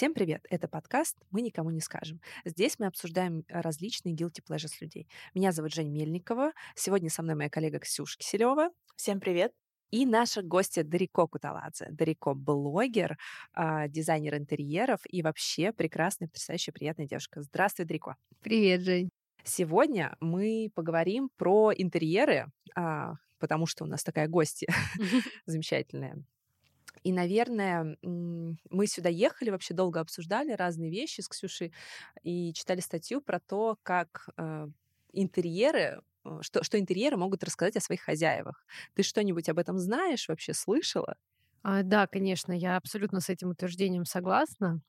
Всем привет! Это подкаст «Мы никому не скажем». Здесь мы обсуждаем различные guilty pleasures людей. Меня зовут Жень Мельникова. Сегодня со мной моя коллега Ксюша Киселева. Всем привет! И наша гостья Дарико Куталадзе. Дарико — блогер, а, дизайнер интерьеров и вообще прекрасная, потрясающая, приятная девушка. Здравствуй, Дарико. Привет, Жень. Сегодня мы поговорим про интерьеры, а, потому что у нас такая гостья замечательная. И, наверное, мы сюда ехали, вообще долго обсуждали разные вещи с Ксюшей и читали статью про то, как э, интерьеры что, что интерьеры могут рассказать о своих хозяевах. Ты что-нибудь об этом знаешь, вообще слышала? А, да, конечно, я абсолютно с этим утверждением согласна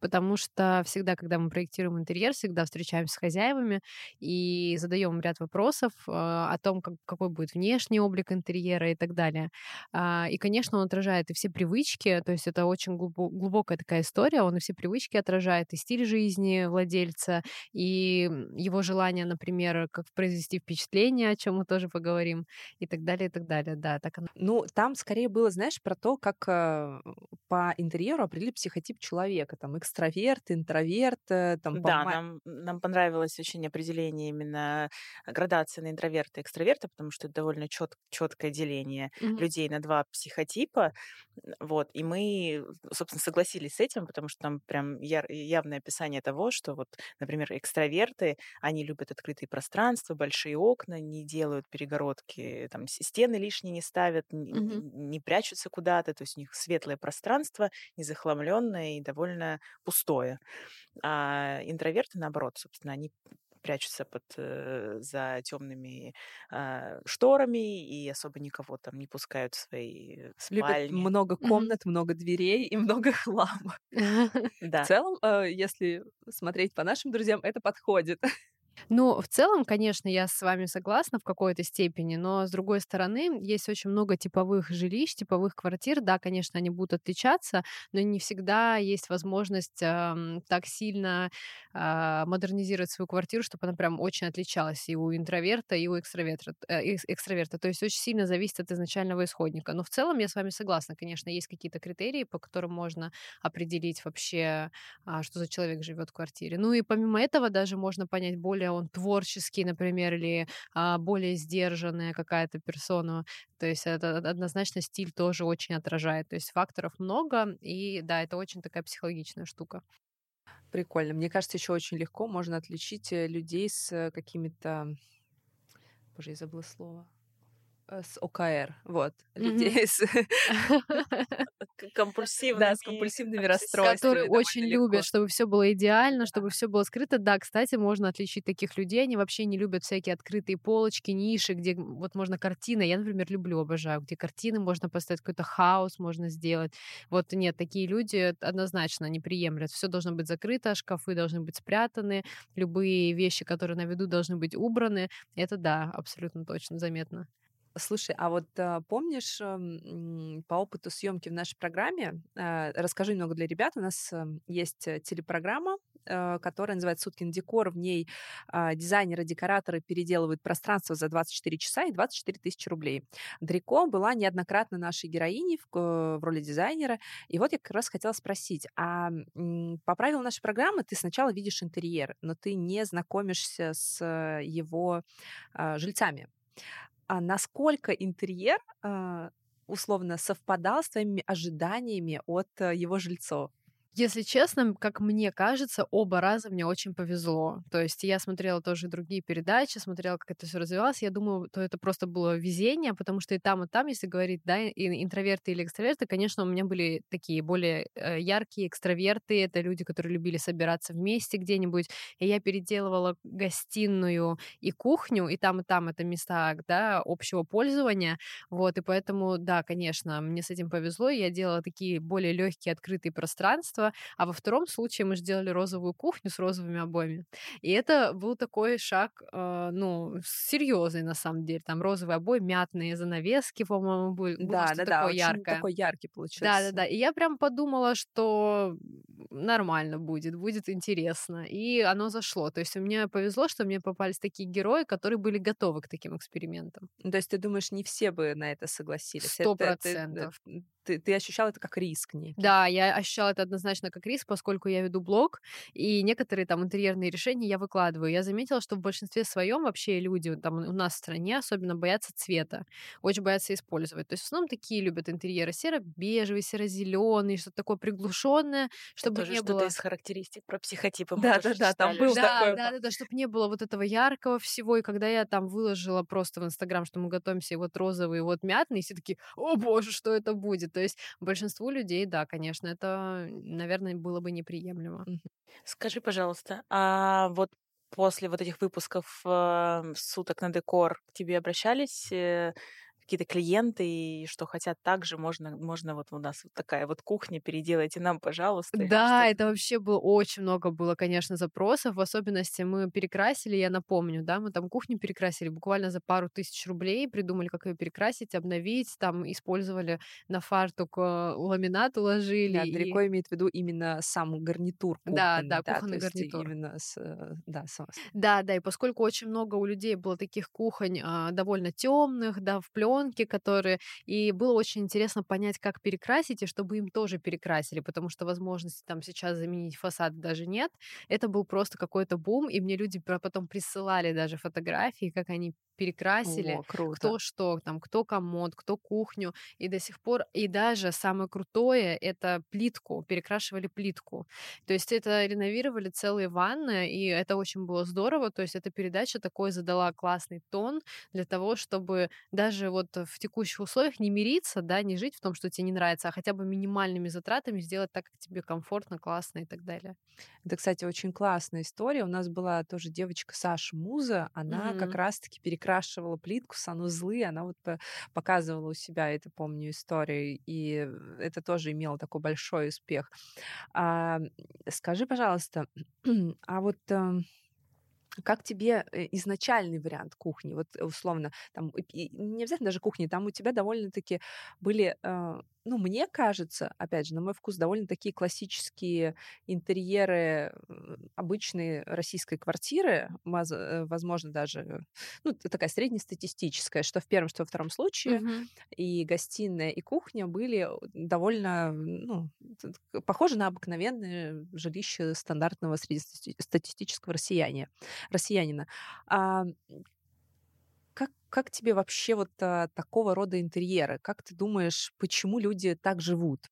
потому что всегда, когда мы проектируем интерьер, всегда встречаемся с хозяевами и задаем ряд вопросов э, о том, как, какой будет внешний облик интерьера и так далее. Э, и, конечно, он отражает и все привычки, то есть это очень глубокая такая история, он и все привычки отражает, и стиль жизни владельца, и его желание, например, как произвести впечатление, о чем мы тоже поговорим, и так далее, и так далее. Да, так оно. Ну, там скорее было, знаешь, про то, как э, по интерьеру определили психотип человека, там, экстраверт, интроверт. Э, там, да, по... нам, нам понравилось очень определение именно градации на интроверта и экстраверта, потому что это довольно чет, четкое деление mm-hmm. людей на два психотипа. Вот, и мы, собственно, согласились с этим, потому что там прям явное описание того, что вот, например, экстраверты, они любят открытые пространства, большие окна, не делают перегородки, там стены лишние не ставят, mm-hmm. не, не прячутся куда-то, то есть у них светлое пространство, незахламленное и довольно пустое. А интроверты, наоборот, собственно, они прячутся под, э, за темными э, шторами и особо никого там не пускают в свои спальни. Любят много комнат, mm-hmm. много дверей и много хлама. Да. В целом, э, если смотреть по нашим друзьям, это подходит. Ну, в целом, конечно, я с вами согласна в какой-то степени, но с другой стороны, есть очень много типовых жилищ, типовых квартир. Да, конечно, они будут отличаться, но не всегда есть возможность э, так сильно э, модернизировать свою квартиру, чтобы она прям очень отличалась и у интроверта, и у экстраверта. Э, экстраверта. То есть очень сильно зависит от изначального исходника. Но в целом я с вами согласна. Конечно, есть какие-то критерии, по которым можно определить вообще, э, что за человек живет в квартире. Ну и помимо этого даже можно понять более он творческий, например, или а, более сдержанная какая-то персона. То есть это однозначно стиль тоже очень отражает. То есть факторов много, и да, это очень такая психологичная штука. Прикольно. Мне кажется, еще очень легко можно отличить э, людей с какими-то... Боже, я забыла слово Э, с ОКР, вот, людей с компульсивными, да, с компульсивными расстройствами. Которые очень любят, чтобы все было идеально, чтобы все было скрыто. Да, кстати, можно отличить таких людей. Они вообще не любят всякие открытые полочки, ниши, где вот можно картины. Я, например, люблю, обожаю, где картины можно поставить, какой-то хаос можно сделать. Вот нет, такие люди однозначно не приемлят. Все должно быть закрыто, шкафы должны быть спрятаны, любые вещи, которые на виду, должны быть убраны. Это да, абсолютно точно заметно. Слушай, а вот а, помнишь э, по опыту съемки в нашей программе, э, расскажи немного для ребят, у нас э, есть телепрограмма, э, которая называется «Суткин декор», в ней э, дизайнеры, декораторы переделывают пространство за 24 часа и 24 тысячи рублей. Дрико была неоднократно нашей героиней в, роли дизайнера, и вот я как раз хотела спросить, а по правилам нашей программы ты сначала видишь интерьер, но ты не знакомишься с его э, жильцами а насколько интерьер а, условно совпадал с твоими ожиданиями от э, его жильцов? Если честно, как мне кажется, оба раза мне очень повезло. То есть я смотрела тоже другие передачи, смотрела, как это все развивалось. Я думаю, то это просто было везение, потому что и там, и там, если говорить, да, и интроверты или экстраверты, конечно, у меня были такие более э, яркие экстраверты. Это люди, которые любили собираться вместе где-нибудь. И я переделывала гостиную и кухню, и там, и там это места, да, общего пользования. Вот, и поэтому, да, конечно, мне с этим повезло. Я делала такие более легкие открытые пространства, пространство, а во втором случае мы сделали розовую кухню с розовыми обоями. И это был такой шаг, э, ну, серьезный на самом деле. Там розовые обои, мятные занавески, по-моему, были. Да, да, да, очень яркое. такой яркий получился. Да, да, да. И я прям подумала, что нормально будет, будет интересно. И оно зашло. То есть мне повезло, что мне попались такие герои, которые были готовы к таким экспериментам. То есть ты думаешь, не все бы на это согласились? Сто процентов ты, ты ощущал это как риск некий. Да, я ощущала это однозначно как риск, поскольку я веду блог, и некоторые там интерьерные решения я выкладываю. Я заметила, что в большинстве своем вообще люди там у нас в стране особенно боятся цвета, очень боятся использовать. То есть в основном такие любят интерьеры серо-бежевый, серо-зеленый, что-то такое приглушенное, чтобы это не было... из характеристик про психотипы. Да, да, да, там был да, такой. Да, да, да, чтобы не было вот этого яркого всего. И когда я там выложила просто в Инстаграм, что мы готовимся, и вот розовый, и вот мятный, все такие, о боже, что это будет? То есть большинству людей, да, конечно, это, наверное, было бы неприемлемо. Скажи, пожалуйста, а вот после вот этих выпусков э, суток на декор к тебе обращались э, какие-то клиенты, и что хотят также, можно, можно вот у нас вот такая вот кухня, переделайте нам, пожалуйста. Да, это вообще было очень много было, конечно, запросов, в особенности мы перекрасили, я напомню, да, мы там кухню перекрасили буквально за пару тысяч рублей, придумали, как ее перекрасить, обновить, там использовали на фартук э, ламинат уложили. Да, и... далеко имеет в виду именно сам гарнитур кухонный. Да, да, да кухонный гарнитур. Именно с, э, да, с... да, да, и поскольку очень много у людей было таких кухонь а, довольно темных, да, в плен пленки, которые... И было очень интересно понять, как перекрасить, и чтобы им тоже перекрасили, потому что возможности там сейчас заменить фасад даже нет. Это был просто какой-то бум, и мне люди потом присылали даже фотографии, как они перекрасили, О, круто. кто что, там, кто комод, кто кухню, и до сих пор, и даже самое крутое, это плитку, перекрашивали плитку. То есть это реновировали целые ванны, и это очень было здорово, то есть эта передача такой задала классный тон для того, чтобы даже вот в текущих условиях не мириться, да, не жить в том, что тебе не нравится, а хотя бы минимальными затратами сделать так, как тебе комфортно, классно и так далее. Это, кстати, очень классная история. У нас была тоже девочка Саша Муза, она mm-hmm. как раз-таки перекрашивала плитку, санузлы, она вот показывала у себя, это помню, историю, и это тоже имело такой большой успех. А, скажи, пожалуйста, а вот эм, как тебе э, изначальный вариант кухни? Вот условно, там не обязательно даже кухни, там у тебя довольно-таки были э, ну, мне кажется, опять же, на мой вкус, довольно такие классические интерьеры обычной российской квартиры, э, возможно, даже, ну, такая среднестатистическая, что в первом, что во втором случае, угу. и гостиная, и кухня были довольно, ну, похожи на обыкновенное жилище стандартного среднестатистического россияне, россиянина. А как, как тебе вообще вот а, такого рода интерьеры? Как ты думаешь, почему люди так живут?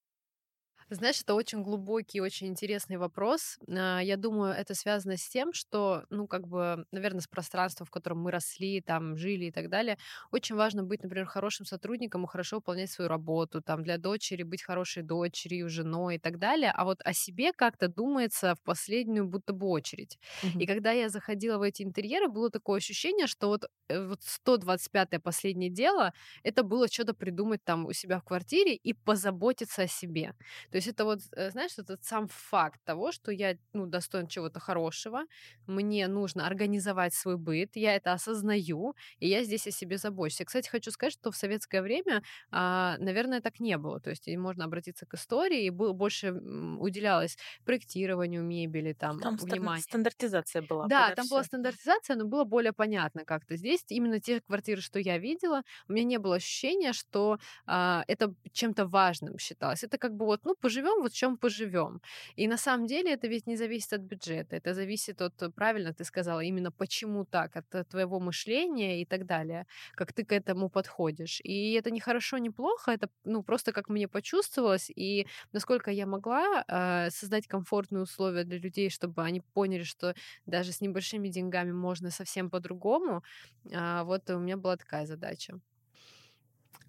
Знаешь, это очень глубокий, очень интересный вопрос. А, я думаю, это связано с тем, что, ну, как бы, наверное, с пространством, в котором мы росли, там, жили и так далее. Очень важно быть, например, хорошим сотрудником и хорошо выполнять свою работу, там, для дочери быть хорошей дочерью, женой и так далее. А вот о себе как-то думается в последнюю будто бы очередь. Угу. И когда я заходила в эти интерьеры, было такое ощущение, что вот, э, вот 125-е последнее дело, это было что-то придумать там у себя в квартире и позаботиться о себе. То есть это вот, э, знаешь, этот сам факт того, что я ну, достоин чего-то хорошего, мне нужно организовать свой быт, я это осознаю, и я здесь о себе забочусь. Я, кстати, хочу сказать, что в советское время, а, наверное, так не было. То есть можно обратиться к истории, и больше уделялось проектированию мебели, там, там внимание. стандартизация была. Да, там была стандартизация, но было более понятно как-то. Здесь именно те квартиры, что я видела, у меня не было ощущения, что а, это чем-то важным считалось. Это как бы вот, ну, поживем, вот в чем поживем. И на самом деле это ведь не зависит от бюджета, это зависит от, э, правильно ты сказала, именно почему так, от э, твоего мышления и так далее, как ты к этому подходишь. И это не хорошо, не плохо, это ну просто как мне почувствовалось, и насколько я могла э, создать комфортные условия для людей, чтобы они поняли, что даже с небольшими деньгами можно совсем по-другому, э, вот у меня была такая задача.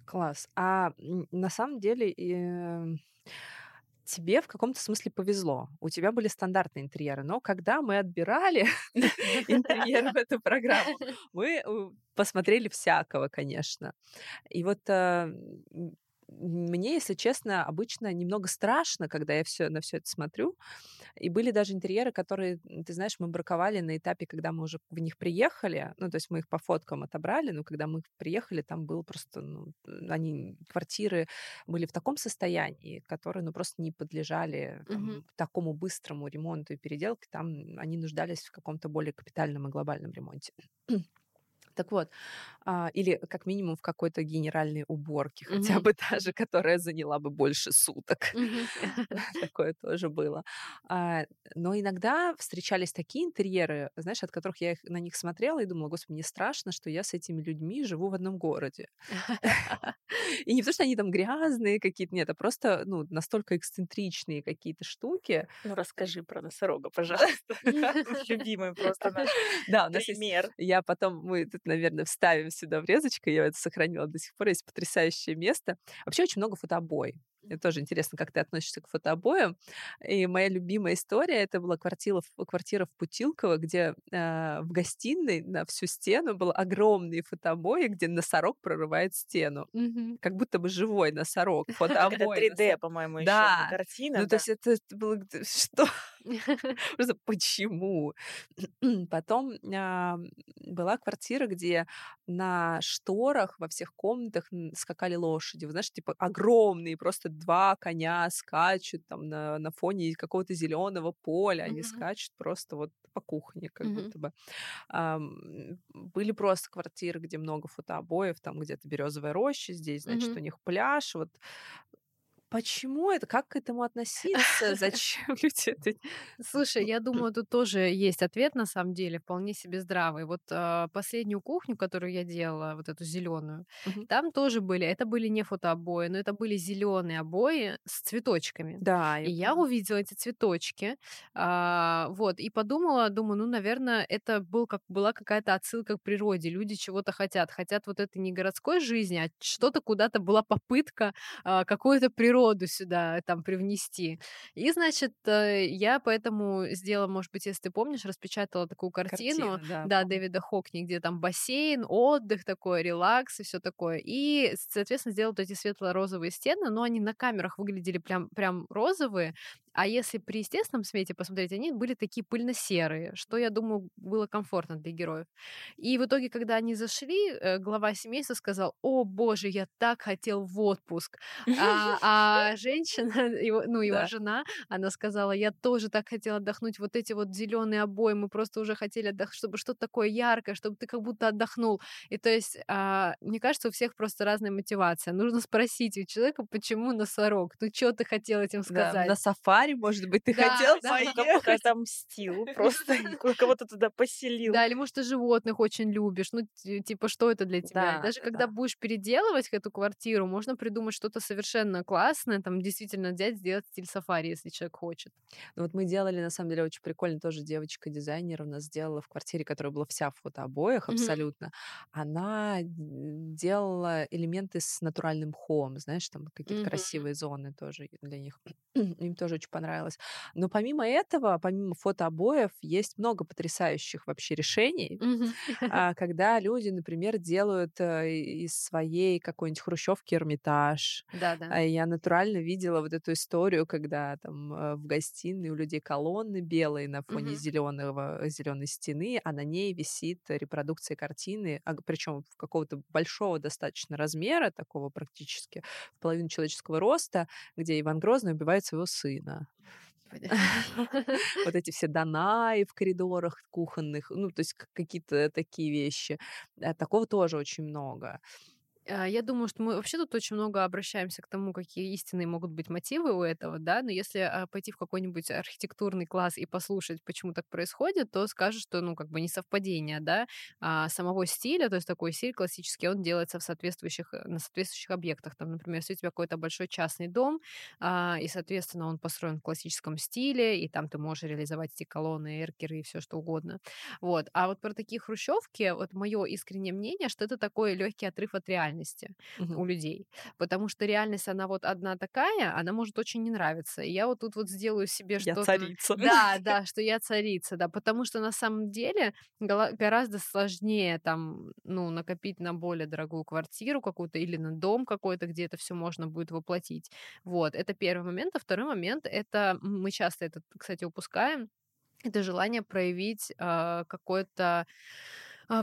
Класс. А на самом деле... Э тебе в каком-то смысле повезло. У тебя были стандартные интерьеры, но когда мы отбирали интерьер в эту программу, мы э, посмотрели всякого, конечно. И вот э, мне, если честно, обычно немного страшно, когда я все на все это смотрю. И были даже интерьеры, которые, ты знаешь, мы браковали на этапе, когда мы уже в них приехали. Ну, то есть мы их по фоткам отобрали, но когда мы приехали, там было просто, ну, они, квартиры были в таком состоянии, которые, ну, просто не подлежали там, угу. такому быстрому ремонту и переделке. Там они нуждались в каком-то более капитальном и глобальном ремонте. Так вот, а, или как минимум в какой-то генеральной уборке, mm-hmm. хотя бы даже, которая заняла бы больше суток. Mm-hmm. Такое тоже было. А, но иногда встречались такие интерьеры, знаешь, от которых я их, на них смотрела и думала, господи, мне страшно, что я с этими людьми живу в одном городе. И не то, что они там грязные какие-то, нет, а просто ну, настолько эксцентричные какие-то штуки. Ну, расскажи про носорога, пожалуйста. Любимый просто наш есть... Я потом, мы наверное, вставим сюда врезочкой. Я это сохранила до сих пор. Есть потрясающее место. Вообще очень много фотобой. Мне тоже интересно, как ты относишься к фотобоям. И моя любимая история это была квартира, квартира в Путилково, где э, в гостиной на всю стену был огромный фотобой, где носорог прорывает стену. Mm-hmm. Как будто бы живой носорог. Фотобой. Это 3D, по-моему, еще картина. Ну, да. то есть это было... Что? Просто почему? Потом а, была квартира, где на шторах во всех комнатах скакали лошади. Вы знаете, типа огромные, просто два коня скачут там на, на фоне какого-то зеленого поля. Они mm-hmm. скачут просто вот по кухне, как mm-hmm. будто бы. А, были просто квартиры, где много фотообоев, там где-то березовая роща, здесь, значит, mm-hmm. у них пляж. Вот Почему это? Как к этому относиться? Зачем люди это... Слушай, я думаю, тут тоже есть ответ, на самом деле, вполне себе здравый. Вот э, последнюю кухню, которую я делала, вот эту зеленую, угу. там тоже были, это были не фотообои, но это были зеленые обои с цветочками. Да. И я увидела эти цветочки, э, вот, и подумала, думаю, ну, наверное, это был как, была какая-то отсылка к природе. Люди чего-то хотят. Хотят вот это не городской жизни, а что-то куда-то была попытка э, какую-то природу природу сюда там привнести. И, значит, э, я поэтому сделала, может быть, если ты помнишь, распечатала такую картину, Картина, да, да Дэвида Хокни, где там бассейн, отдых такой, релакс и все такое. И, соответственно, сделала вот эти светло-розовые стены, но они на камерах выглядели прям, прям розовые, а если при естественном свете посмотреть, они были такие пыльно-серые, что, я думаю, было комфортно для героев. И в итоге, когда они зашли, э, глава семейства сказал, о боже, я так хотел в отпуск. А, а женщина, его, ну, его да. жена, она сказала, я тоже так хотела отдохнуть, вот эти вот зеленые обои, мы просто уже хотели отдохнуть, чтобы что-то такое яркое, чтобы ты как будто отдохнул. И то есть, а, мне кажется, у всех просто разная мотивация. Нужно спросить у человека, почему носорог? Ну, что ты хотел этим сказать? Да, на сафари Самаре, может быть, ты да, хотел да, поехать? там мстил, просто кого-то туда поселил. Да, или, может, ты животных очень любишь. Ну, типа, что это для тебя? Да, Даже да. когда будешь переделывать эту квартиру, можно придумать что-то совершенно классное, там, действительно взять, сделать стиль сафари, если человек хочет. Ну, вот мы делали, на самом деле, очень прикольно, тоже девочка-дизайнер у нас сделала в квартире, которая была вся в фотообоях абсолютно. Mm-hmm. Она делала элементы с натуральным мхом, знаешь, там какие-то mm-hmm. красивые зоны тоже для них. Им тоже очень понравилось. Но помимо этого, помимо фотообоев, есть много потрясающих вообще решений, а, когда люди, например, делают э, из своей какой-нибудь хрущевки Эрмитаж. Да, да. Я натурально видела вот эту историю, когда там э, в гостиной у людей колонны белые на фоне зеленого зеленой стены, а на ней висит репродукция картины, а, причем какого-то большого достаточно размера, такого практически в половину человеческого роста, где Иван Грозный убивает своего сына. Вот эти все донаи в коридорах кухонных, ну, то есть какие-то такие вещи. Э, такого тоже очень много. А, я думаю, что мы вообще тут очень много обращаемся к тому, какие истинные могут быть мотивы у этого, да, но если а, пойти в какой-нибудь архитектурный класс и послушать, почему так происходит, то скажешь, что, ну, как бы не совпадение, да, а самого стиля, то есть такой стиль классический, он делается в соответствующих, э, на соответствующих объектах. Там, например, если у тебя какой-то большой частный дом, а, и, соответственно, он построен в классическом стиле, и там ты можешь реализовать эти колонны, эркеры и все что угодно. Вот. А вот про такие хрущевки, вот мое искреннее мнение, что это такой легкий отрыв от реальности реальности угу. у людей. Потому что реальность, она вот одна такая, она может очень не нравиться. И я вот тут вот сделаю себе что-то... Я царица. Да, да, что я царица, да. Потому что на самом деле гораздо сложнее там, ну, накопить на более дорогую квартиру какую-то или на дом какой-то, где это все можно будет воплотить. Вот, это первый момент. А второй момент — это мы часто это, кстати, упускаем, это желание проявить э, какое-то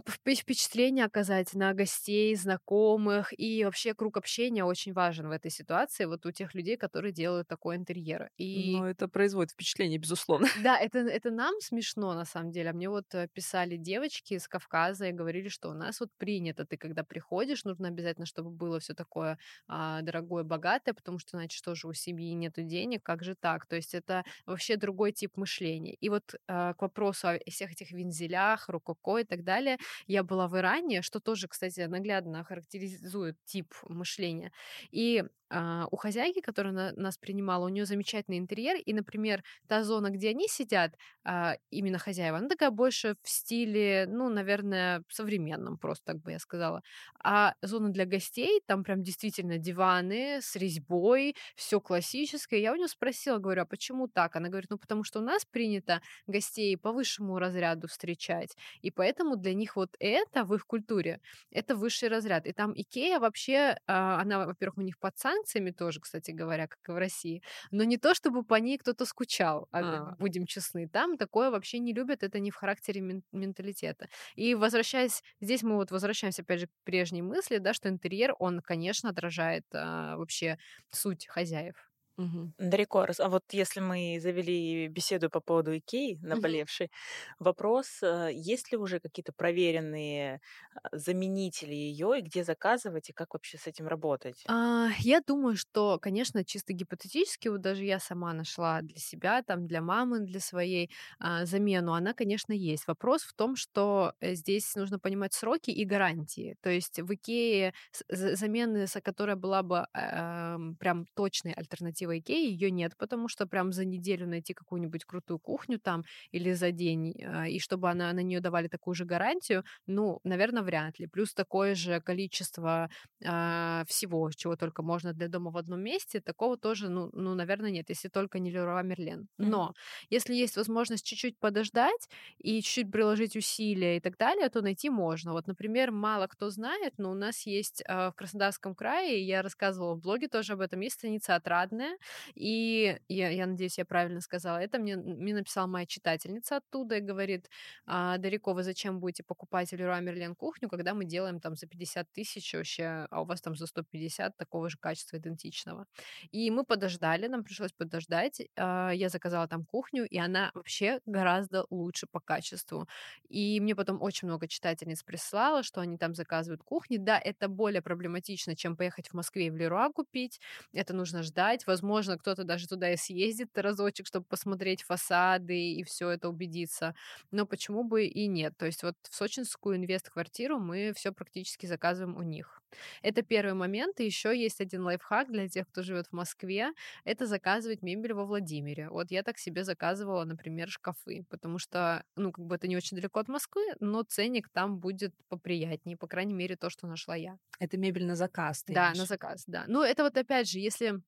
впечатление оказать на гостей, знакомых, и вообще круг общения очень важен в этой ситуации, вот у тех людей, которые делают такой интерьер. И... Ну, это производит впечатление, безусловно. Да, это, это нам смешно, на самом деле. А мне вот э, писали девочки из Кавказа и говорили, что у нас вот принято, ты когда приходишь, нужно обязательно, чтобы было все такое а, дорогое, богатое, потому что, иначе тоже у семьи нету денег, как же так? То есть это вообще другой тип мышления. И вот а, к вопросу о всех этих вензелях, рококо и так далее, я была в Иране, что тоже, кстати, наглядно характеризует тип мышления. И а, у хозяйки, которая на, нас принимала, у нее замечательный интерьер, и, например, та зона, где они сидят, а, именно хозяева, она такая больше в стиле, ну, наверное, современном, просто так бы я сказала. А зона для гостей, там прям действительно диваны с резьбой, все классическое. Я у нее спросила, говорю, а почему так? Она говорит, ну, потому что у нас принято гостей по высшему разряду встречать, и поэтому для них вот это в их культуре, это высший разряд. И там Икея вообще, а, она, во-первых, у них под санкциями тоже, кстати говоря, как и в России, но не то, чтобы по ней кто-то скучал, а. а. будем честны. Там такое вообще не любят, это не в характере менталитета. И возвращаясь, здесь мы вот возвращаемся опять же к прежней мысли, да, что интерьер, он, конечно, отражает а, вообще суть хозяев. Угу. Дарико, а вот если мы завели беседу по поводу Икеи, наболевшей, угу. вопрос, э, есть ли уже какие-то проверенные а, заменители ее, и где заказывать, и как вообще с этим работать? А, я думаю, что, конечно, чисто гипотетически, вот даже я сама нашла для себя, там, для мамы, для своей а, замену, она, конечно, есть. Вопрос в том, что э, здесь нужно понимать сроки и гарантии. То есть в Икее замены, которая была бы э, прям точной альтернативой в Икее, ее нет, потому что прям за неделю найти какую-нибудь крутую кухню там или за день, а, и чтобы она, на нее давали такую же гарантию, ну, наверное, вряд ли. Плюс такое же количество э, всего, чего только можно для дома в одном месте, такого тоже, ну, ну наверное, нет, если только не Леруа Мерлен. Но mm-hmm. если есть возможность чуть-чуть подождать и чуть-чуть приложить усилия и так далее, то найти можно. Вот, например, мало кто знает, но у нас есть э, в Краснодарском крае, я рассказывала в блоге тоже об этом, есть станица Отрадная, и я, я надеюсь, я правильно сказала, это мне, мне написала моя читательница оттуда и говорит, а, Дарико, вы зачем будете покупать Леруа Мерлен кухню, когда мы делаем там за 50 тысяч вообще, а у вас там за 150 такого же качества идентичного. И мы подождали, нам пришлось подождать, а, я заказала там кухню, и она вообще гораздо лучше по качеству. И мне потом очень много читательниц прислала, что они там заказывают кухни. Да, это более проблематично, чем поехать в Москве в Леруа купить. Это нужно ждать. Возможно, возможно, кто-то даже туда и съездит разочек, чтобы посмотреть фасады и все это убедиться. Но почему бы и нет? То есть вот в сочинскую инвест-квартиру мы все практически заказываем у них. Это первый момент. И еще есть один лайфхак для тех, кто живет в Москве. Это заказывать мебель во Владимире. Вот я так себе заказывала, например, шкафы, потому что, ну, как бы это не очень далеко от Москвы, но ценник там будет поприятнее, по крайней мере, то, что нашла я. Это мебель на заказ. да, имеешь? на заказ, да. Ну, это вот опять же, если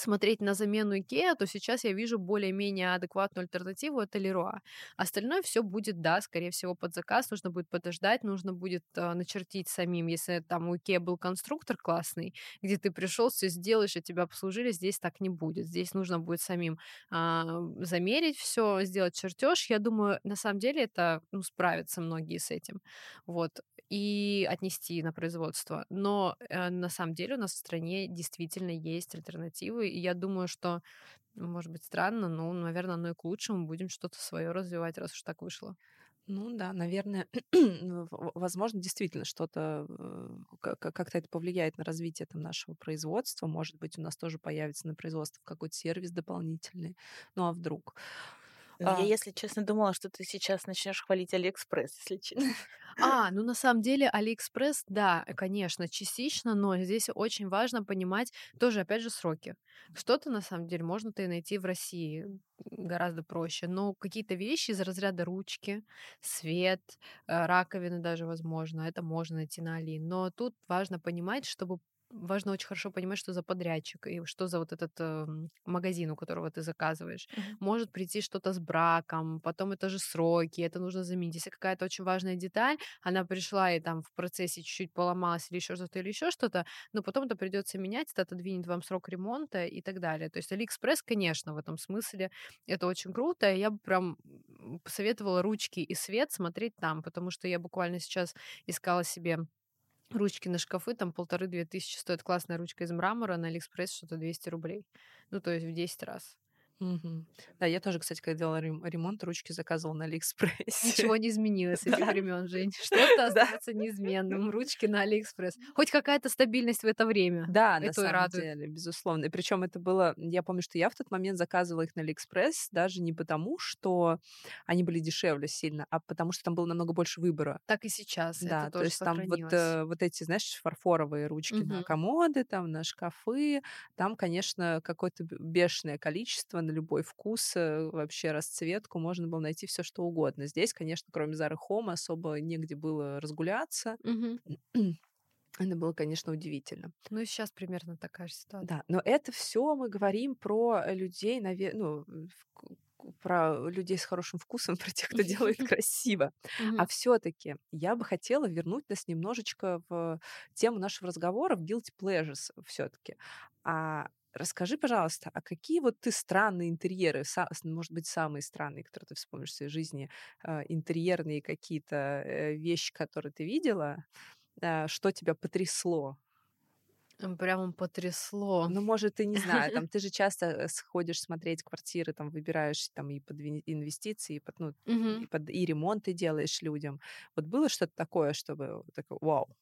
смотреть на замену Икеа, то сейчас я вижу более-менее адекватную альтернативу, это Леруа. Остальное все будет, да, скорее всего, под заказ, нужно будет подождать, нужно будет э, начертить самим, если там у Икеа был конструктор классный, где ты пришел, все сделаешь, и тебя обслужили, здесь так не будет. Здесь нужно будет самим э, замерить все, сделать чертеж. Я думаю, на самом деле это, ну, справятся многие с этим. Вот и отнести на производство. Но э, на самом деле у нас в стране действительно есть альтернативы, и я думаю, что может быть странно, но, наверное, оно и к лучшему. Будем что-то свое развивать, раз уж так вышло. Ну да, наверное, возможно, действительно что-то э, как-то это повлияет на развитие там, нашего производства. Может быть, у нас тоже появится на производство какой-то сервис дополнительный. Ну а вдруг? Ну, а... Я, если честно, думала, что ты сейчас начнешь хвалить Алиэкспресс, если честно. А, ну на самом деле Алиэкспресс, да, конечно, частично, но здесь очень важно понимать тоже, опять же, сроки. Что-то на самом деле можно-то и найти в России гораздо проще, но какие-то вещи из разряда ручки, свет, э, раковины даже, возможно, это можно найти на Али. Но тут важно понимать, чтобы важно очень хорошо понимать, что за подрядчик и что за вот этот э, магазин, у которого ты заказываешь. Mm-hmm. Может прийти что-то с браком, потом это же сроки, это нужно заменить. Если какая-то очень важная деталь, она пришла и там в процессе чуть-чуть поломалась или еще что-то, или еще что-то, но потом это придется менять, это отодвинет вам срок ремонта и так далее. То есть Алиэкспресс, конечно, в этом смысле это очень круто. Я бы прям посоветовала ручки и свет смотреть там, потому что я буквально сейчас искала себе ручки на шкафы, там полторы-две тысячи стоит классная ручка из мрамора, на Алиэкспресс что-то 200 рублей. Ну, то есть в 10 раз. Мгм. Да, я тоже, кстати, когда делала ремонт, ручки заказывала на Алиэкспрессе. Ничего не изменилось с этих времен, Жень. Что-то остается неизменным. Ручки на Алиэкспресс. Хоть какая-то стабильность в это время. Да, на самом деле, безусловно. И причем это было, я помню, что я в тот момент заказывала их на Алиэкспресс даже не потому, что они были дешевле сильно, а потому что там было намного больше выбора. Так и сейчас. Да, то есть там вот, э, вот эти, знаешь, фарфоровые ручки на комоды, там на шкафы, там, конечно, какое-то бешеное количество на любой вкус, э, вообще расцветку, можно было найти все что угодно. Здесь, конечно, кроме Зары Home особо негде было разгуляться. Мгм. Это было, конечно, удивительно. Ну и сейчас примерно такая же ситуация. Да, но это все мы говорим про людей, наве- ну, про людей с хорошим вкусом, про тех, кто делает красиво. А все-таки я бы хотела вернуть нас немножечко в тему нашего разговора, в guilty pleasures все-таки. А расскажи, пожалуйста, а какие вот ты странные интерьеры, может быть, самые странные, которые ты вспомнишь в своей жизни, э, интерьерные какие-то э, вещи, которые ты видела, э, что тебя потрясло? Прям потрясло. Ну, может, ты не знаю, там ты же часто э, сходишь смотреть квартиры, там выбираешь там и под инвестиции, и под, ну, Мгм. и, под, и ремонты делаешь людям. Вот было что-то такое, чтобы такое, вау,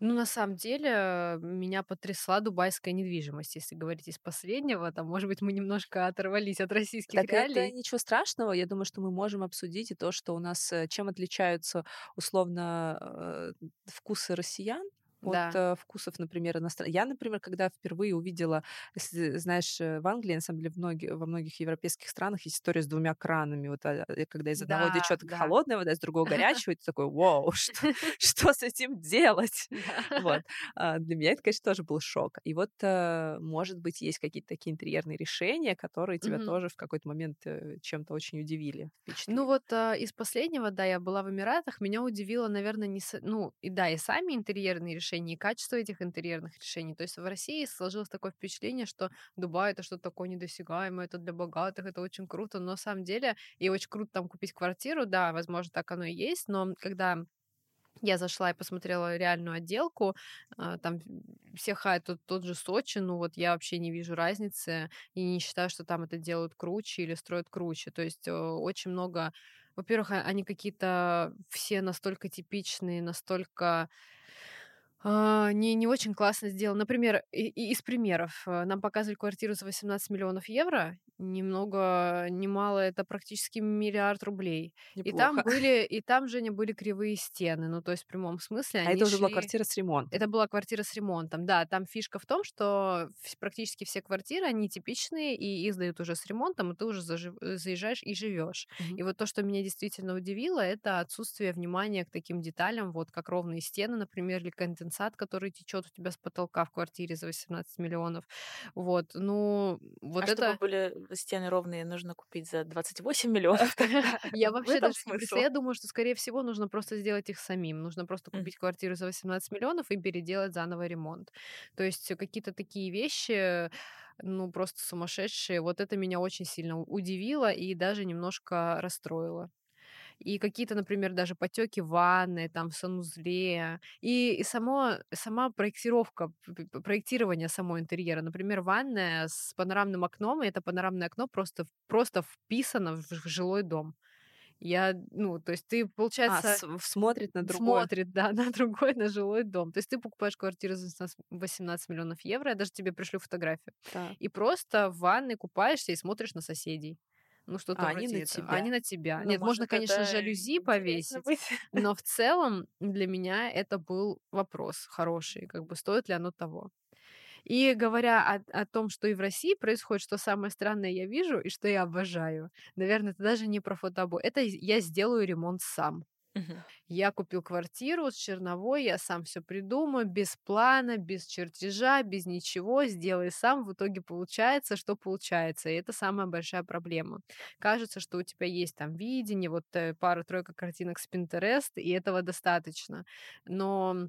Ну, на самом деле, меня потрясла дубайская недвижимость, если говорить из последнего. Там, может быть, мы немножко оторвались от российских Так это реалий. ничего страшного. Я думаю, что мы можем обсудить и то, что у нас э, чем отличаются условно э, вкусы россиян от Да. э, вкусов, например, иностранных. Я, например, когда впервые увидела, если знаешь, э, в Англии, на самом деле, в многих, во многих европейских странах есть история с двумя кранами. Вот а, э, когда из одного Да, течет да. холодная вода, из другого горячая, и ты такой, вау, что, что с этим делать? Вот. А, Для меня это, конечно, тоже был шок. И вот, э, может быть, есть какие-то такие интерьерные решения, которые тебя тоже в какой-то момент э, чем-то очень удивили. Ну вот из последнего, да, я была в Эмиратах, меня удивило, наверное, не ну и да, и сами интерьерные решения, и качество этих интерьерных решений. То есть в России сложилось такое впечатление, что Дубай это что-то такое недосягаемое, это для богатых, это очень круто, но на самом деле и очень круто там купить квартиру, да, возможно, так оно и есть, но когда я зашла и посмотрела реальную отделку, а, там все хай тот, тот же Сочи, ну вот я вообще не вижу разницы и не считаю, что там это делают круче или строят круче. То есть э, очень много, во-первых, а- они какие-то все настолько типичные, настолько не, не очень классно сделано. Например, и- и из примеров. э, Нам показывали квартиру за 18 миллионов евро. Немного, немало, это практически миллиард рублей. И там Неплохо. были, и там, Женя, были кривые стены. Ну, то есть в прямом смысле А это уже была шли- квартира с ремонтом. это была квартира с ремонтом, да. Там фишка в том, что практически все квартиры, они типичные, и их сдают уже с ремонтом, и ты уже зажив- э, заезжаешь и живешь. Мгм. И вот то, что меня действительно удивило, это отсутствие внимания к таким деталям, вот как ровные стены, например, или конденсат, который течет у тебя с потолка в квартире за 18 миллионов. Вот, ну, вот а это... чтобы были стены ровные, нужно купить за 28 миллионов. Я вообще даже не я думаю, что, скорее всего, нужно просто сделать их самим. Нужно просто купить квартиру за 18 миллионов и переделать заново ремонт. То есть какие-то такие вещи, ну, просто сумасшедшие. Вот это меня очень сильно удивило и даже немножко расстроило. И какие-то, например, даже потеки в ванной, там, в санузле. И, и само, сама проектировка, проектирование самого интерьера. Например, ванная с панорамным окном, и это панорамное окно просто, просто вписано в жилой дом. Я, ну, то есть ты, А, получается, с- смотрит на другое. смотрит, да, на другой, на жилой дом. То есть ты покупаешь квартиру за 18 18 миллионов евро, я даже тебе пришлю фотографию. Так. И просто в ванной купаешься и смотришь на соседей. Ну, что-то а, они вроде на этого. тебя. Они на тебя. Ну, Нет, можно, конечно, жалюзи повесить, быть. но в целом для меня это был вопрос хороший, как бы стоит ли оно того. И говоря о, о том, что и в России происходит, что самое странное я вижу и что я обожаю, наверное, это даже не про фотобой, это я сделаю ремонт сам. Я купил квартиру с черновой, я сам все придумаю, без плана, без чертежа, без ничего, сделай сам. В итоге получается, что получается. И это самая большая проблема. Кажется, что у тебя есть там видение, вот э, пара-тройка картинок с Pinterest, и этого достаточно. Но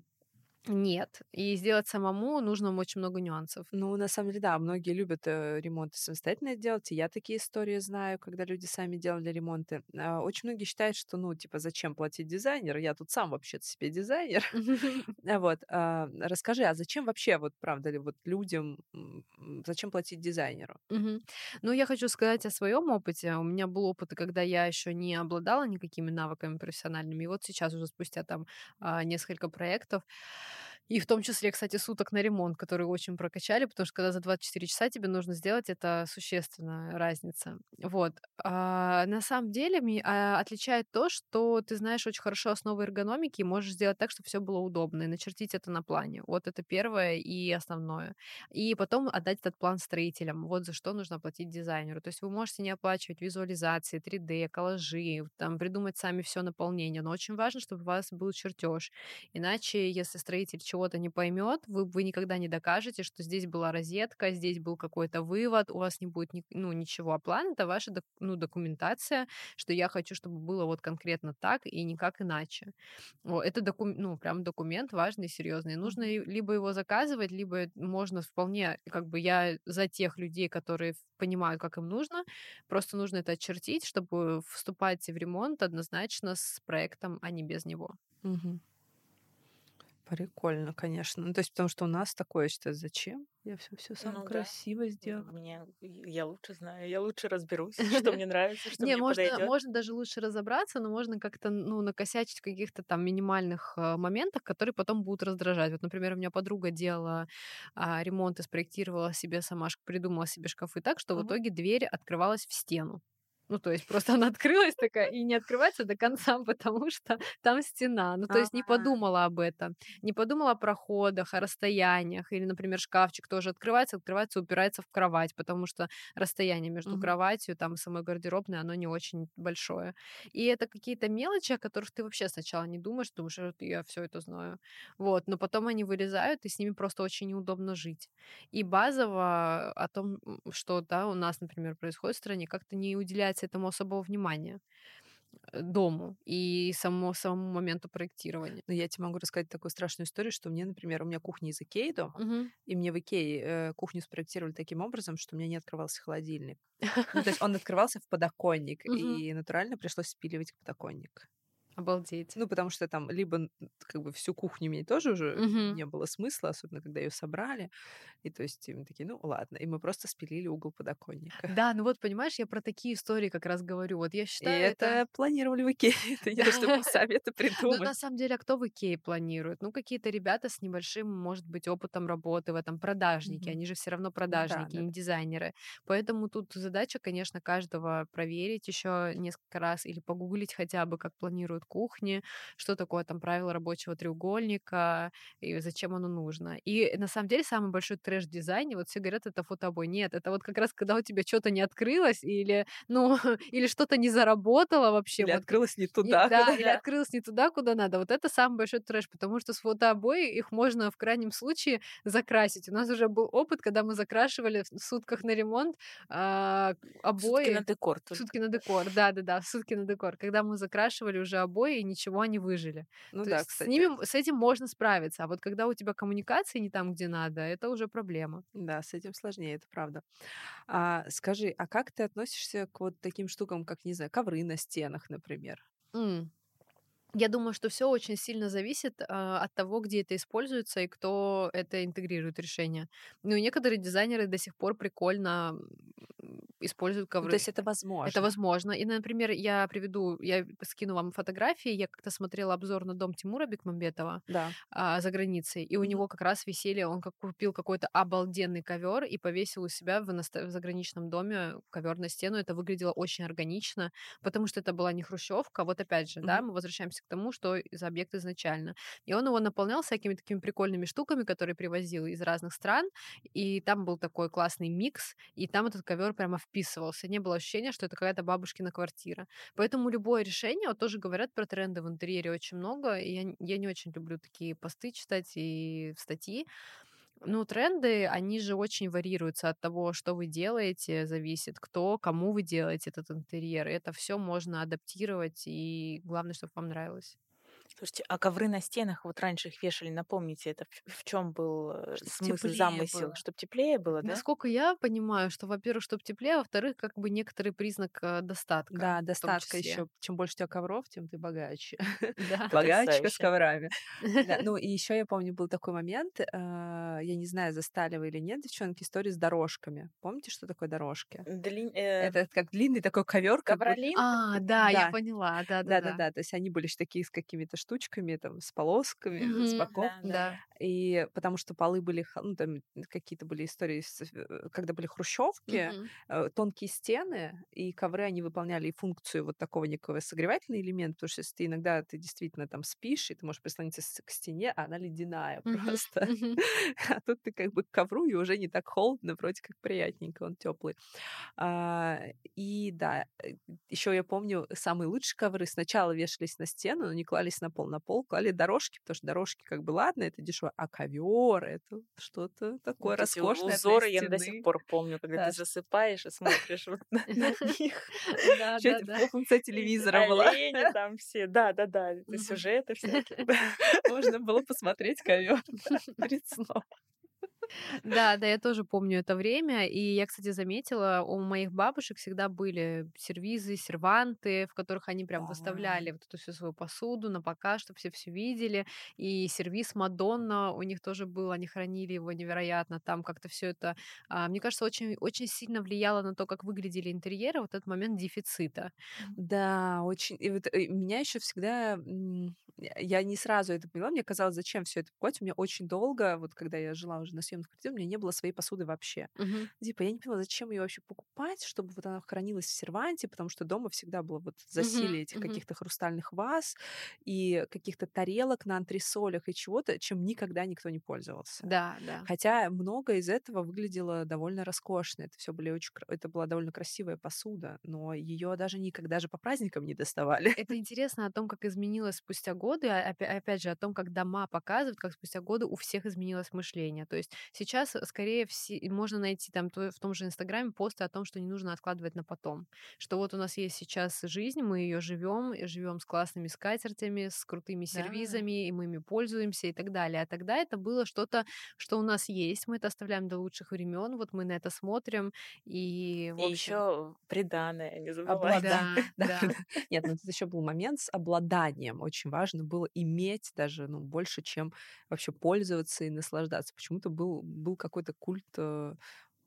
нет. И сделать самому нужно очень много нюансов. Ну, на самом деле, да, многие любят э, ремонты самостоятельно делать, и я такие истории знаю, когда люди сами делали ремонты. А, очень многие считают, что, ну, типа, зачем платить дизайнеру? Я тут сам вообще-то себе дизайнер. А Вот. а, Расскажи, а зачем вообще, вот правда ли, вот людям, зачем платить дизайнеру? Ну, я хочу сказать о своем опыте. У меня был опыт, когда я еще не обладала никакими навыками профессиональными. И вот сейчас уже спустя там несколько проектов, и в том числе, кстати, суток на ремонт, которые очень прокачали, потому что когда за 24 часа тебе нужно сделать, это существенная разница. Вот. А, на самом деле ми- а, отличает то, что ты знаешь очень хорошо основы эргономики и можешь сделать так, чтобы все было удобно, и начертить это на плане. Вот это первое и основное. И потом отдать этот план строителям. Вот за что нужно платить дизайнеру. То есть вы можете не оплачивать визуализации, 3D, коллажи, там, придумать сами все наполнение. Но очень важно, чтобы у вас был чертеж. Иначе, если строитель чего-то не поймет, вы, вы никогда не докажете, что здесь была розетка, здесь был какой-то вывод, у вас не будет ни- ну, ничего. А план — это ваша ну, документация, что я хочу, чтобы было вот конкретно так и никак иначе. О, это докум... ну, прям документ важный, серьезный. Нужно либо его заказывать, либо можно вполне, как бы я за тех людей, которые понимают, как им нужно, просто нужно это очертить, чтобы вступать в ремонт однозначно с проектом, а не без него. Мгм. Прикольно, конечно. Ну, то есть, потому что у нас такое, что зачем? Я все все сам Ну да. красиво сделал. Мне, я лучше знаю, я лучше разберусь, что мне нравится, что Не, мне можно, можно даже лучше разобраться, но можно как-то ну, накосячить в каких-то там минимальных э, моментах, которые потом будут раздражать. Вот, например, у меня подруга делала а, ремонт и спроектировала себе сама, придумала себе шкафы так, что в итоге дверь открывалась в стену. Ну, то есть просто она открылась такая и не открывается до конца, потому что там стена. Ну, то есть не подумала об этом. Не подумала о проходах, о расстояниях. Или, например, шкафчик тоже открывается, открывается, упирается в кровать, потому что расстояние между кроватью там и самой гардеробной, оно не очень большое. И это какие-то мелочи, о которых ты вообще сначала не думаешь, думаешь, «Вот я все это знаю. Вот, но потом они вылезают, и с ними просто очень неудобно жить. И базово о том, что да, у нас, например, происходит в стране, как-то не уделяется этому особого внимания э, дому и само, самому моменту проектирования. Но я тебе могу рассказать такую страшную историю, что мне, например, у меня кухня из Икеи дома, Мгм. и мне в Икее э, кухню спроектировали таким образом, что у меня не открывался холодильник. Ну, то есть он открывался в подоконник, и натурально пришлось спиливать подоконник. Обалдеть. Ну, потому что там либо как бы всю кухню мне тоже уже Мгм. не было смысла, особенно когда ее собрали. И то есть мы такие, ну ладно. И мы просто спилили угол подоконника. Да, ну вот понимаешь, я про такие истории как раз говорю. Вот я И считаю, это планировали в Икее. Это не то, что мы сами это Ну, придумали. на самом деле, а кто в Икее планирует? Ну, какие-то ребята с небольшим, может быть, опытом работы в этом, продажники. Они же все равно Да, продажники, да, не дизайнеры. Поэтому тут задача, конечно, каждого проверить еще несколько раз или погуглить хотя бы, как планируют кухни, что такое там правило рабочего треугольника и зачем оно нужно. И на самом деле самый большой трэш в дизайне, вот все говорят, это фотобой. Нет, это вот как раз когда у тебя что-то не открылось или, ну, или что-то не заработало вообще. Или вот открылось не и- туда. да, куда или надо. открылась не туда, куда надо. Вот это самый большой трэш, потому что с фотообои их можно в крайнем случае закрасить. У нас уже был опыт, когда мы закрашивали в сутках на ремонт а, обои. Сутки на декор только. Сутки на декор, да, да, да, в сутки на декор. Когда мы закрашивали уже обои, и ничего они выжили. Ну То да, есть с кстати. ними, с этим можно справиться. А вот когда у тебя коммуникации не там, где надо, это уже проблема. Да, с этим сложнее, это правда. А, скажи, а как ты относишься к вот таким штукам, как, не знаю, ковры на стенах, например? М. Я думаю, что все очень сильно зависит а, от того, где это используется и кто это интегрирует решение. Ну, и некоторые дизайнеры до сих пор прикольно используют ковры. Ну, то есть это возможно. Это возможно. И, например, я приведу, я скину вам фотографии. Я как-то смотрела обзор на дом Тимура Бекмамбетова да. а, за границей, и у mm-hmm. него как раз висели, он как купил какой-то обалденный ковер и повесил у себя в, в заграничном доме ковер на стену. Это выглядело очень органично, потому что это была не хрущевка. Вот опять же, mm-hmm. да, мы возвращаемся к тому, что за объект изначально. И он его наполнял всякими такими прикольными штуками, которые привозил из разных стран, и там был такой классный микс, и там этот ковер прямо вписывался. Не было ощущения, что это какая-то бабушкина квартира. Поэтому любое решение, вот тоже говорят про тренды в интерьере очень много, и я, я не очень люблю такие посты читать и статьи. Ну, тренды, они же очень варьируются от того, что вы делаете, зависит, кто, кому вы делаете этот интерьер. Это все можно адаптировать, и главное, чтобы вам нравилось. Слушайте, а ковры на стенах, вот раньше их вешали, напомните, это в, в чем был э, смысл, замысел? Чтобы теплее было, да? Насколько я понимаю, что, во-первых, чтобы теплее, а во-вторых, как бы некоторый признак э, достатка. Да, достатка еще. Чем больше у тебя ковров, тем ты богаче. Да. Богачка с коврами. Ну, и еще я помню, был такой момент, э, я не знаю, застали вы или нет, девчонки, история с дорожками. Помните, что такое дорожки? Это как длинный такой ковер. Ковролин? А, да, я поняла, да, да. Да, да, да. То есть они были такие с какими-то штучками, там, с полосками, mm-hmm, с боков. Да, да. И потому что полы были, ну, там какие-то были истории, э, когда были хрущевки, mm-hmm. тонкие стены, и ковры, они выполняли и функцию вот такого некого согревательного элемента, потому что если ты иногда ты действительно там спишь, и ты можешь прислониться к стене, а она ледяная mm-hmm. просто. Mm-hmm. А тут ты как бы к ковру, и уже не так холодно, вроде как приятненько, он теплый. А, и да, э, еще я помню, самые лучшие ковры сначала вешались на стену, но не клались на пол. На пол клали дорожки, потому что дорожки как бы ладно, это дешево, а ковер это что-то такое вот роскошное. Узоры я до сих пор помню, когда да. ты засыпаешь и смотришь вот на них. Да, да. Функция телевизора была. там все, да, да, да, сюжеты всякие. Можно было посмотреть ковер перед сном. Да, да, я тоже помню это время. И я, кстати, заметила, у моих бабушек всегда были сервизы, серванты, в которых они прям выставляли вот эту всю свою посуду на показ, чтобы все все видели. И сервис Мадонна у них тоже был, они хранили его невероятно. Там как-то все это, а, мне кажется, очень, очень сильно влияло на то, как выглядели интерьеры, вот этот момент дефицита. Да, очень. И вот и меня еще всегда я не сразу это поняла. Мне казалось, зачем все это покупать. У меня очень долго, вот когда я жила уже на съемной квартире, у меня не было своей посуды вообще. Uh-huh. Типа, я не поняла, зачем ее вообще покупать, чтобы вот она хранилась в серванте, потому что дома всегда было вот засилие uh-huh. этих каких-то хрустальных ваз и каких-то тарелок на антресолях и чего-то, чем никогда никто не пользовался. Да, да. Хотя много из этого выглядело довольно роскошно. Это все были очень, это была довольно красивая посуда, но ее даже никогда же по праздникам не доставали. Это интересно о том, как изменилось спустя год годы, а, опять же, о том, как дома показывают, как спустя годы у всех изменилось мышление. То есть сейчас, э, скорее, все, можно найти там в том же Инстаграме посты о том, что не нужно откладывать на потом. Что вот у нас есть сейчас жизнь, мы ее живем, живем с классными скатертями, с крутыми сервизами, да. и мы ими пользуемся и так далее. А тогда это было что-то, что у нас есть, мы это оставляем до лучших времен, вот мы на это смотрим, и, общем... и еще приданное, не. Да, да. Нет, ну тут еще был момент с обладанием. Очень важно было иметь даже ну, больше, чем вообще пользоваться и наслаждаться. Почему-то был, был какой-то культ э,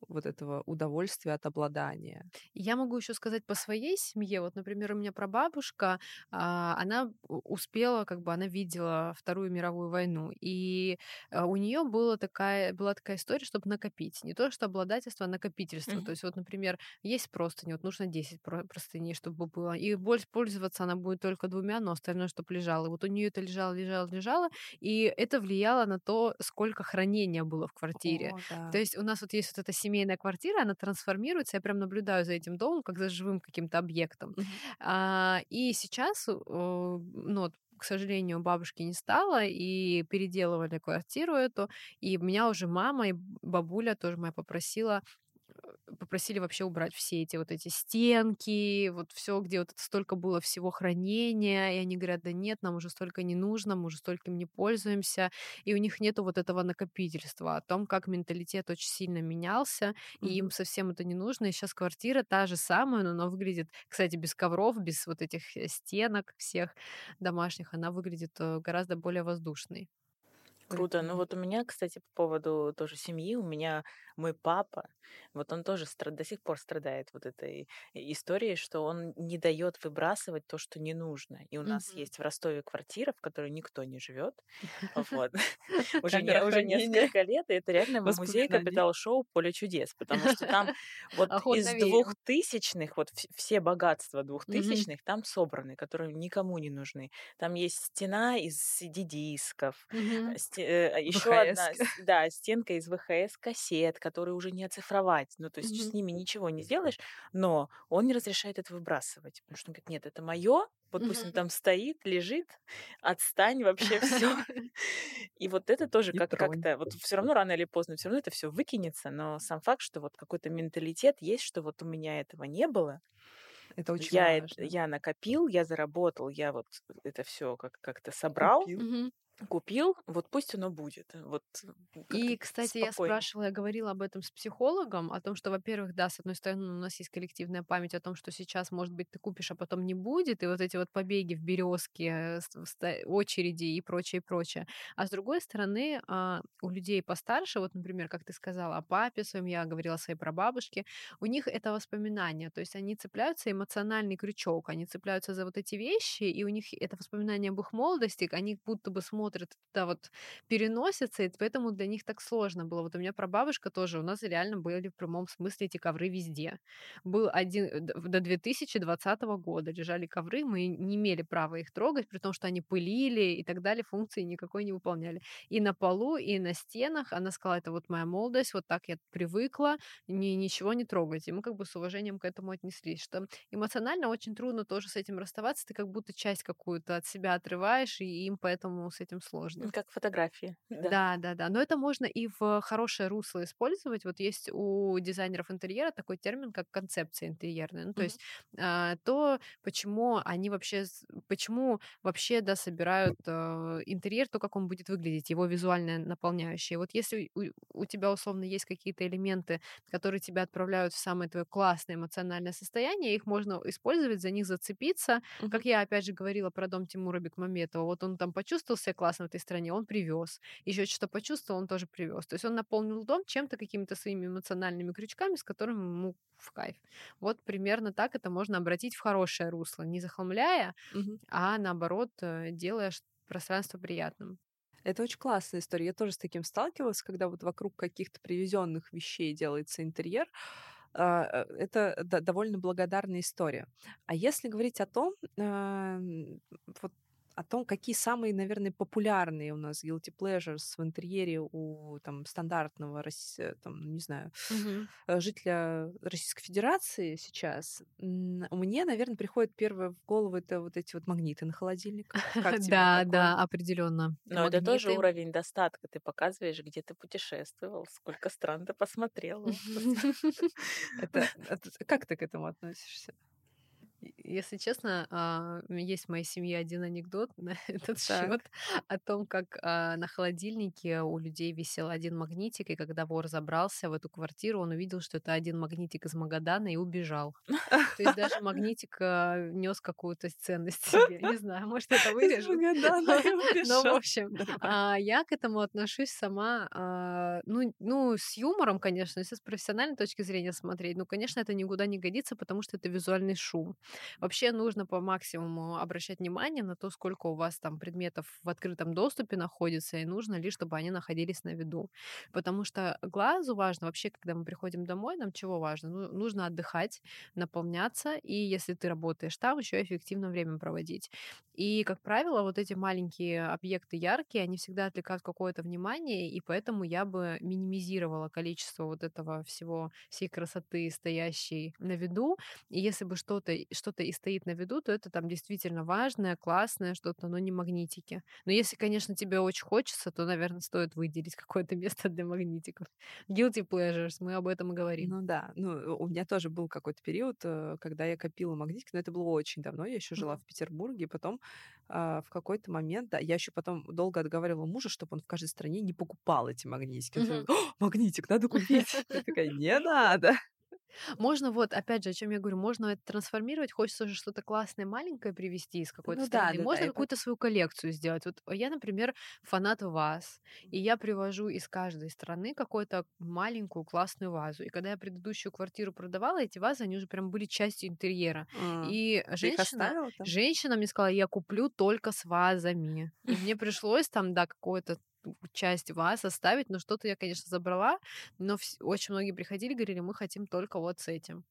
вот этого удовольствия от обладания. Я могу еще сказать по своей семье. Вот, например, у меня прабабушка, а, она успела, как бы она видела Вторую мировую войну, и а, у нее была такая, была такая история, чтобы накопить. Не то, что обладательство, а накопительство. Mm-hmm. То есть, вот, например, есть простыни, вот нужно 10 простыней, чтобы было. И больше пользоваться она будет только двумя, но остальное, чтобы лежало. Вот у нее это лежало, лежало, лежало, и это влияло на то, сколько хранения было в квартире. О, да. То есть у нас вот есть вот эта семья семейная квартира, она трансформируется, я прям наблюдаю за этим домом, как за живым каким-то объектом. Mm-hmm. А, и сейчас, ну, к сожалению, бабушки не стало, и переделывали квартиру эту, и меня уже мама и бабуля тоже моя попросила попросили вообще убрать все эти вот эти стенки, вот все, где вот столько было всего хранения, и они говорят, да нет, нам уже столько не нужно, мы уже столько им не пользуемся, и у них нету вот этого накопительства, о том, как менталитет очень сильно менялся, mm-hmm. и им совсем это не нужно, и сейчас квартира та же самая, но она выглядит, кстати, без ковров, без вот этих э, стенок всех домашних, она выглядит э, гораздо более воздушной. Круто. Ну вот у меня, кстати, по поводу тоже семьи, у меня мой папа, вот он тоже страд- до сих пор страдает вот этой историей, что он не дает выбрасывать то, что не нужно. И у нас Мгм. есть в Ростове квартира, в которой никто не живет. Вот. Уже, не, уже несколько лет, и это реально музей капитал-шоу «Поле чудес», потому что там вот из двухтысячных, вот вс- все богатства двухтысячных там собраны, которые никому не нужны. Там есть стена из CD-дисков, Мгм. еще одна, да, стенка из ВХС-кассет, которые уже не оцифровать. Ну, то есть Мгм. с ними ничего не сделаешь, но он не разрешает это выбрасывать, потому что он говорит, нет, это мое, вот пусть он Мгм. там стоит, лежит, отстань вообще все. И вот это тоже как- как-то, вот все равно рано или поздно, все равно это все выкинется, но сам факт, что вот какой-то менталитет есть, что вот у меня этого не было, Это очень я, важно. я накопил, я заработал, я вот это все как- как-то собрал, Купил. Купил, вот пусть оно будет. Вот как-то И, кстати, я спокойно. спрашивала, я говорила об этом с психологом, о том, что, во-первых, да, с одной стороны, у нас есть коллективная память о том, что сейчас, может быть, ты купишь, а потом не будет, и вот эти вот побеги в березке, очереди и прочее, и прочее. А с другой стороны, а, у людей постарше, вот, например, как ты сказала о папе своем, я говорила о своей прабабушке, у них это воспоминания, то есть они цепляются, эмоциональный крючок, они цепляются за вот эти вещи, и у них это воспоминание об их молодости, они будто бы смотрят туда вот переносятся, и поэтому для них так сложно было. Вот у меня прабабушка тоже, у нас реально были в прямом смысле эти ковры везде. Был один, э, до 2020 года лежали ковры, мы не имели права их трогать, при том, что они пылили и так далее, функции никакой не выполняли. И на полу, и на стенах она сказала, это вот моя молодость, вот так я привыкла, ни, ничего не трогать. И мы как бы с уважением к этому отнеслись, что эмоционально очень трудно тоже с этим расставаться, ты как будто часть какую-то от себя отрываешь, и им поэтому с этим сложно. Как фотографии. Да. Да, да, да. Но это можно и в хорошее русло использовать. Вот есть у дизайнеров интерьера такой термин, как концепция интерьерная. Ну, то Мгм. есть а, то, почему они вообще, почему вообще, да, собирают а, интерьер, то, как он будет выглядеть, его визуальная наполняющая. Вот если у, у тебя, условно, есть какие-то элементы, которые тебя отправляют в самое твое классное эмоциональное состояние, их можно использовать, за них зацепиться. Мгм. Как я, опять же, говорила про дом Тимура Бекмаметова, вот он там почувствовал себя классно в этой стране, он привез. Еще что-то почувствовал, он тоже привез. То есть он наполнил дом чем-то, какими-то своими эмоциональными крючками, с которыми ему в кайф. Вот примерно так это можно обратить в хорошее русло, не захламляя, Мгм. а наоборот, э, делая пространство приятным. Это очень классная история. Я тоже с таким сталкивалась, когда вот вокруг каких-то привезенных вещей делается интерьер. А, э, Это довольно благодарная история. А если говорить о том, м, вот о том, какие самые, наверное, популярные у нас guilty pleasures в интерьере у там, стандартного, э, там, не знаю, э, жителя Российской Федерации сейчас, мне, наверное, приходит первое в голову это вот эти вот магниты на холодильник. Да, да, определенно. Но это тоже уровень достатка. Ты показываешь, где ты путешествовал, сколько стран ты это- как ты к этому относишься? Если честно, а, есть в моей семье один анекдот на этот Так. счет о том, как а, на холодильнике у людей висел один магнитик, и когда вор забрался в эту квартиру, он увидел, что это один магнитик из Магадана и убежал. То есть даже магнитик нес какую-то ценность себе. Не знаю, может, это и Но, в общем, а, я к этому отношусь сама, а, ну, ну, с юмором, конечно, если с профессиональной точки зрения смотреть, ну, конечно, это никуда не годится, потому что это визуальный шум. Вообще нужно по максимуму обращать внимание на то, сколько у вас там предметов в открытом доступе находится, и нужно ли, чтобы они находились на виду. Потому что глазу важно, вообще, когда мы приходим домой, нам чего важно? Ну, нужно отдыхать, наполняться, и если ты работаешь там, еще эффективно время проводить. И, как правило, вот эти маленькие объекты яркие, они всегда отвлекают какое-то внимание, и поэтому я бы минимизировала количество вот этого всего, всей красоты, стоящей на виду. И если бы что-то что из стоит на виду, то это там действительно важное, классное что-то, но не магнитики. Но если, конечно, тебе очень хочется, то, наверное, стоит выделить какое-то место для магнитиков. Guilty pleasures, мы об этом и говорим. Ну да, ну у меня тоже был какой-то период, э, когда я копила магнитики, но это было очень давно, я еще жила в Петербурге, потом а, в какой-то момент, да, я еще потом долго отговаривала мужа, чтобы он в каждой стране не покупал эти магнитики. Он говорит, магнитик надо купить. Я такая, не надо. Можно вот, опять же, о чем я говорю, можно это трансформировать, хочется же что-то классное, маленькое привести из какой-то ну, страны. Да, да, можно да, какую-то свою коллекцию сделать. Вот я, например, фанат ваз, и я привожу из каждой страны какую-то маленькую классную вазу. И когда я предыдущую квартиру продавала, эти вазы, они уже прям были частью интерьера. Mm. И женщина, женщина мне сказала, я куплю только с вазами. И мне пришлось там, да, какое-то часть вас оставить, но что-то я, конечно, забрала, но очень многие приходили, говорили, мы хотим только вот с этим.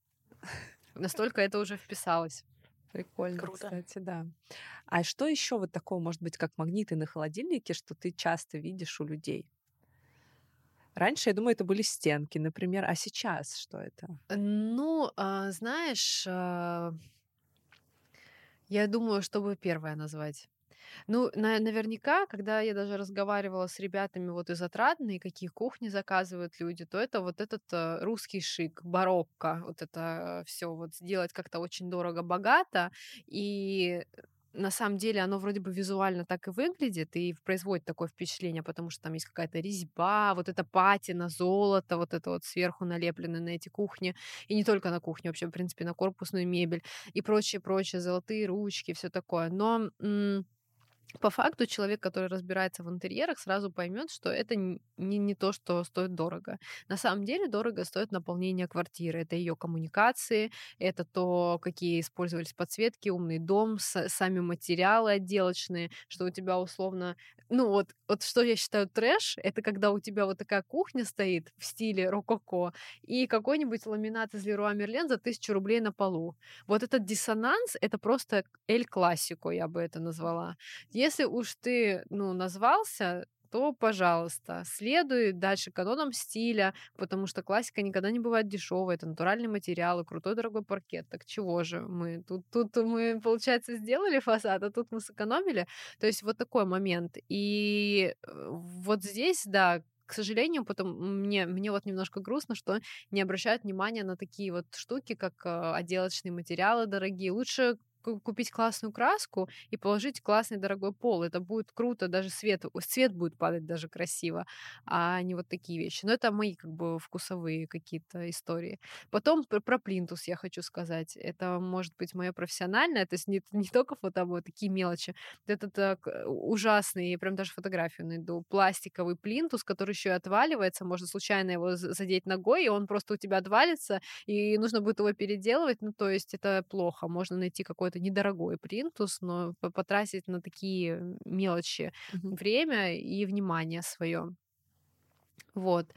Настолько это уже вписалось. Прикольно, Круто. кстати, да. А что еще вот такого, может быть, как магниты на холодильнике, что ты часто видишь у людей? Раньше, я думаю, это были стенки, например, а сейчас что это? Ну, а, знаешь, а, я думаю, чтобы первое назвать. Ну, на наверняка, когда я даже разговаривала с ребятами вот из Отрадной, какие кухни заказывают люди, то это вот этот э, русский шик, барокко, вот это все вот сделать как-то очень дорого-богато, и на самом деле оно вроде бы визуально так и выглядит и производит такое впечатление, потому что там есть какая-то резьба, вот это патина, золото, вот это вот сверху налепленное на эти кухни, и не только на кухне, вообще, в принципе, на корпусную мебель и прочее-прочее, золотые ручки, все такое. Но по факту человек, который разбирается в интерьерах, сразу поймет, что это не, не то, что стоит дорого. На самом деле дорого стоит наполнение квартиры. Это ее коммуникации, это то, какие использовались подсветки, умный дом, с, сами материалы отделочные, что у тебя условно... Ну вот, вот что я считаю трэш, это когда у тебя вот такая кухня стоит в стиле рококо и какой-нибудь ламинат из Леруа Мерлен за тысячу рублей на полу. Вот этот диссонанс, это просто эль классико, я бы это назвала. Если уж ты, ну, назвался, то, пожалуйста, следуй дальше канонам стиля, потому что классика никогда не бывает дешевой, это натуральные материалы, крутой дорогой паркет. Так чего же мы? Тут, тут мы, получается, сделали фасад, а тут мы сэкономили. То есть вот такой момент. И э, вот здесь, да, к сожалению, потом мне, мне вот немножко грустно, что не обращают внимания на такие вот штуки, как э, отделочные материалы дорогие. Лучше купить классную краску и положить классный дорогой пол. Это будет круто, даже свет, свет будет падать даже красиво, а не вот такие вещи. Но это мои как бы вкусовые какие-то истории. Потом про, про плинтус я хочу сказать. Это может быть мое профессиональное, то есть не, не только вот такие мелочи. Это так ужасный, я прям даже фотографию найду, пластиковый плинтус, который еще и отваливается, можно случайно его задеть ногой, и он просто у тебя отвалится, и нужно будет его переделывать, ну то есть это плохо. Можно найти какой-то какой-то недорогой принтус, но потратить на такие мелочи mm-hmm. время и внимание свое. Вот.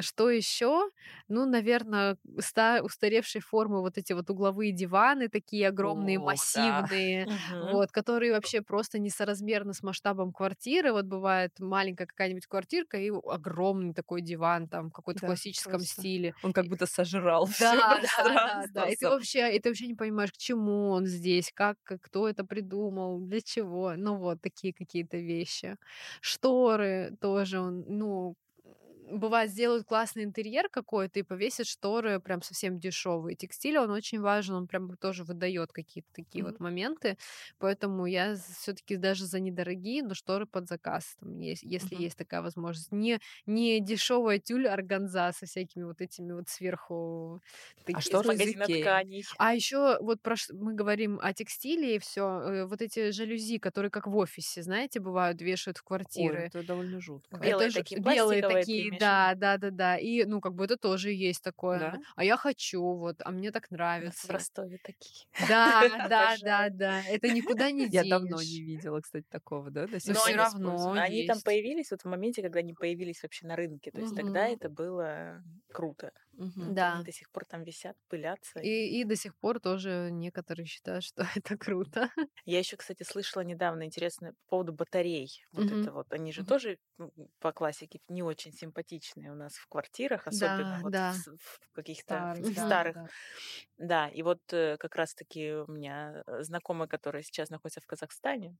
Что еще? Ну, наверное, ста- устаревшей формы вот эти вот угловые диваны, такие огромные, О, массивные, да. вот, которые вообще просто несоразмерны с масштабом квартиры. Вот бывает маленькая какая-нибудь квартирка и огромный такой диван там в каком-то да, классическом просто. стиле. Он как будто сожрал да, все да, да, да. И ты вообще, и ты вообще не понимаешь, к чему он здесь, как, кто это придумал, для чего. Ну вот такие какие-то вещи. Шторы тоже, ну, бывает, сделают классный интерьер какой-то и повесят шторы прям совсем дешевые. Текстиль, он очень важен, он прям тоже выдает какие-то такие mm-hmm. вот моменты. Поэтому я все-таки даже за недорогие, но шторы под заказ, там, есть, если mm-hmm. есть такая возможность. Не, не дешевая тюль органза со всякими вот этими вот сверху. А шторы из тканей. А еще вот про, мы говорим о текстиле и все. Э, вот эти жалюзи, которые как в офисе, знаете, бывают, вешают в квартиры. Ой, это довольно жутко. Белые это такие, белые такие, да, да, да, да. И, ну, как бы это тоже есть такое. Да? А я хочу, вот, а мне так нравится. В Ростове такие. Да, да, да, да. Это никуда не Я давно не видела, кстати, такого, да? Но все равно Они там появились вот в моменте, когда они появились вообще на рынке. То есть тогда это было круто. Угу. Да. Они до сих пор там висят, пылятся. И, и до сих пор тоже некоторые считают, что это круто. Я еще, кстати, слышала недавно интересно по поводу батарей. Вот Мгм. это вот, они же Мгм. тоже по классике не очень симпатичные у нас в квартирах, особенно Да, вот да. в, в каких-то Старых, да, старых. да. Да, и вот э, как раз-таки у меня э, знакомый, который сейчас находится в Казахстане,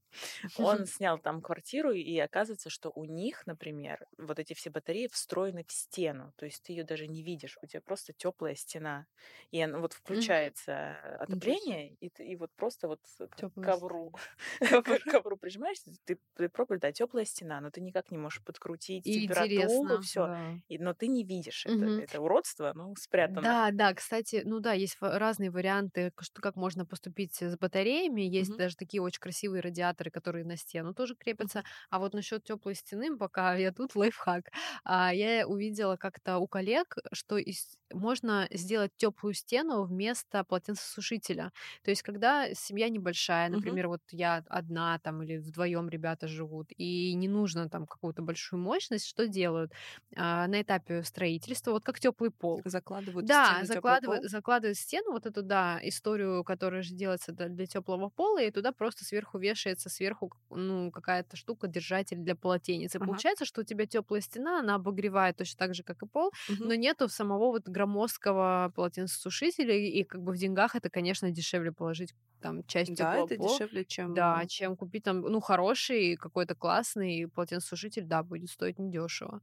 он снял там квартиру, и оказывается, что у них, например, вот эти все батареи встроены в стену, то есть ты ее даже не видишь, тебя просто теплая стена, и она- вот включается э, отопление, и, и вот просто вот к Тёплая ковру, к ковру прижимаешься, ты, ты пробуешь, да, теплая стена, но ты никак не можешь подкрутить И температуру, все, Да. но ты не видишь это, это уродство, ну, спрятано. Да, да, кстати, ну да, есть разные варианты, что как можно поступить с батареями. Есть даже такие очень красивые радиаторы, которые на стену тоже крепятся. А вот насчет теплой стены, пока я тут лайфхак, а, я увидела как-то у коллег, что из- можно сделать теплую стену вместо полотенцесушителя. То есть, когда семья небольшая, например, вот я одна там или вдвоем ребята живут, и не нужно там какую-то большую мощность, что делают А, на этапе строительства, вот как теплый пол. Закладывают Да, стену пол. закладывает в стену вот эту, да, историю, которая же делается для, для теплого пола, и туда просто сверху вешается сверху, ну, какая-то штука, держатель для полотенец. И Ага. получается, что у тебя теплая стена, она обогревает точно так же, как и пол, Мгм. но нету самого вот громоздкого полотенцесушителя, и, как бы в деньгах это, конечно, дешевле положить там часть Да, теплого это дешевле, чем... Да, чем купить там, ну, хороший, какой-то классный полотенцесушитель, да, будет стоить недешево.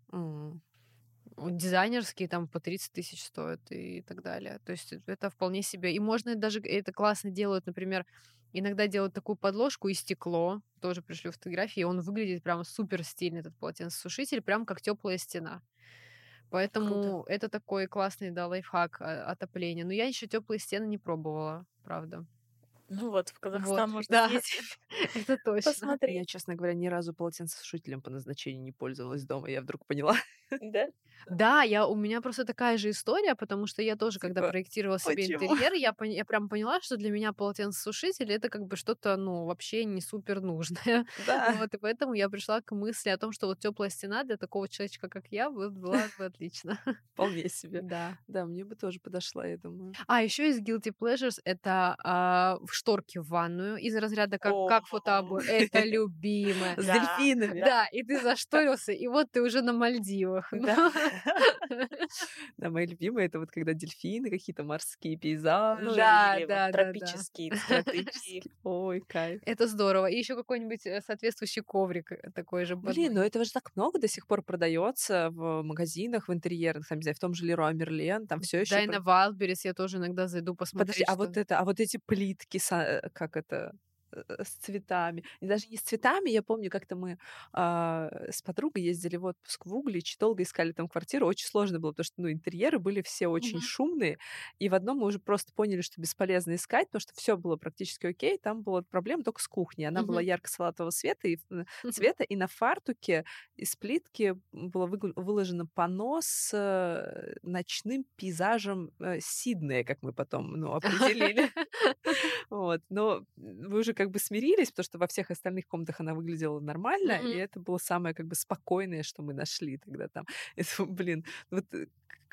Вот Дизайнерские там по 30 тысяч стоят и так далее. То есть это вполне себе. И можно даже, это классно делают, например, иногда делают такую подложку и стекло. Тоже пришлю фотографии, он выглядит прям супер стильно, этот полотенцесушитель, прям как теплая стена. Поэтому это такой классный, да, лайфхак а, отопления. Но я еще теплые стены не пробовала, правда. Ну вот, в Казахстан Вот, можно да. съездить, Это точно. посмотреть. Я, честно говоря, ни разу полотенцесушителем по назначению не пользовалась дома. Я вдруг поняла. Да? Да, я, у меня просто такая же история, потому что я тоже, когда Типа, проектировала себе почему? интерьер, я, пон- я прям поняла, что для меня полотенцесушитель это как бы что-то, ну, вообще не супер нужное. Да. Вот, и поэтому я пришла к мысли о том, что вот теплая стена для такого человечка, как я, была бы отлично. Вполне себе. Да. Да, мне бы тоже подошла, я думаю. А еще из guilty pleasures это а, шторки в ванную из разряда как, как фотообои. Это любимое. С дельфинами. Да, и ты зашторился, и вот ты уже на Мальдивах. Да. Да, мои любимые это вот когда дельфины, какие-то морские пейзажи. Ну, да, или вот да, да, да. тропические. Ой, кайф. Это здорово. И еще какой-нибудь э, соответствующий коврик э, такой же. Блин, ну этого же так много до сих пор продается в магазинах, в интерьерных, там, не знаю, в том же Леруа Мерлен, там все еще. Дайна Вайлдберрис я тоже иногда зайду посмотреть. Подожди, а вот это, а вот эти плитки, э, как это, с цветами. И даже не с цветами, я помню, как-то мы а, с подругой ездили в отпуск в Углич, долго искали там квартиру, очень сложно было, потому что, ну, интерьеры были все очень Мгм. шумные, и в одном мы уже просто поняли, что бесполезно искать, потому что все было практически окей, там была проблема только с кухней. Она была Мгм. ярко-салатового цвета, и, э, цвета, и на фартуке из плитки было выложено панно с э, ночным пейзажем э, Сиднея, как мы потом ну, определили. Вот. Но вы уже как бы смирились, потому что во всех остальных комнатах она выглядела нормально, и Мгм. это было самое как бы спокойное, что мы нашли тогда там. Это, блин, вот э,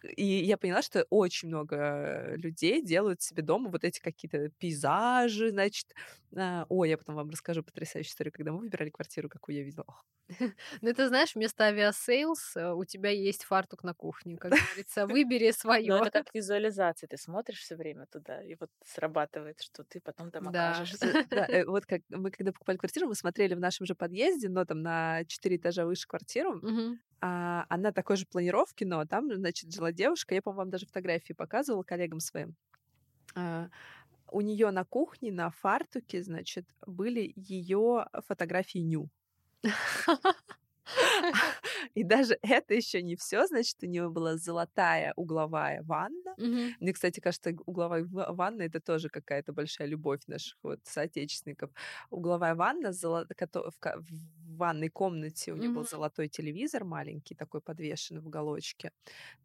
и я поняла, что очень много людей делают себе дома вот эти какие-то пейзажи, значит. А, Ой, я потом вам расскажу потрясающую историю, когда мы выбирали квартиру, какую я видела. Ну, это знаешь, вместо Aviasales э, у тебя есть фартук на кухне, как говорится. Выбери свое. это как визуализация. Ты смотришь все время туда, и вот срабатывает, что ты потом там окажешься. Да, э, вот как мы когда покупали квартиру, мы смотрели в нашем же подъезде, но там на 4 этажа выше квартиру. А, она такой же планировки, но там, значит, жила девушка. Я, по-моему, вам даже фотографии показывала коллегам своим. А, у нее на кухне, на фартуке, значит, были ее фотографии ню. И даже это еще не все, значит, у нее была золотая угловая ванна. Мгм. Мне, кстати, кажется, угловая ва- ванна это тоже какая-то большая любовь наших вот соотечественников. Угловая ванна золо- в, ванной комнате у нее был Мгм. золотой телевизор маленький, такой подвешенный в уголочке.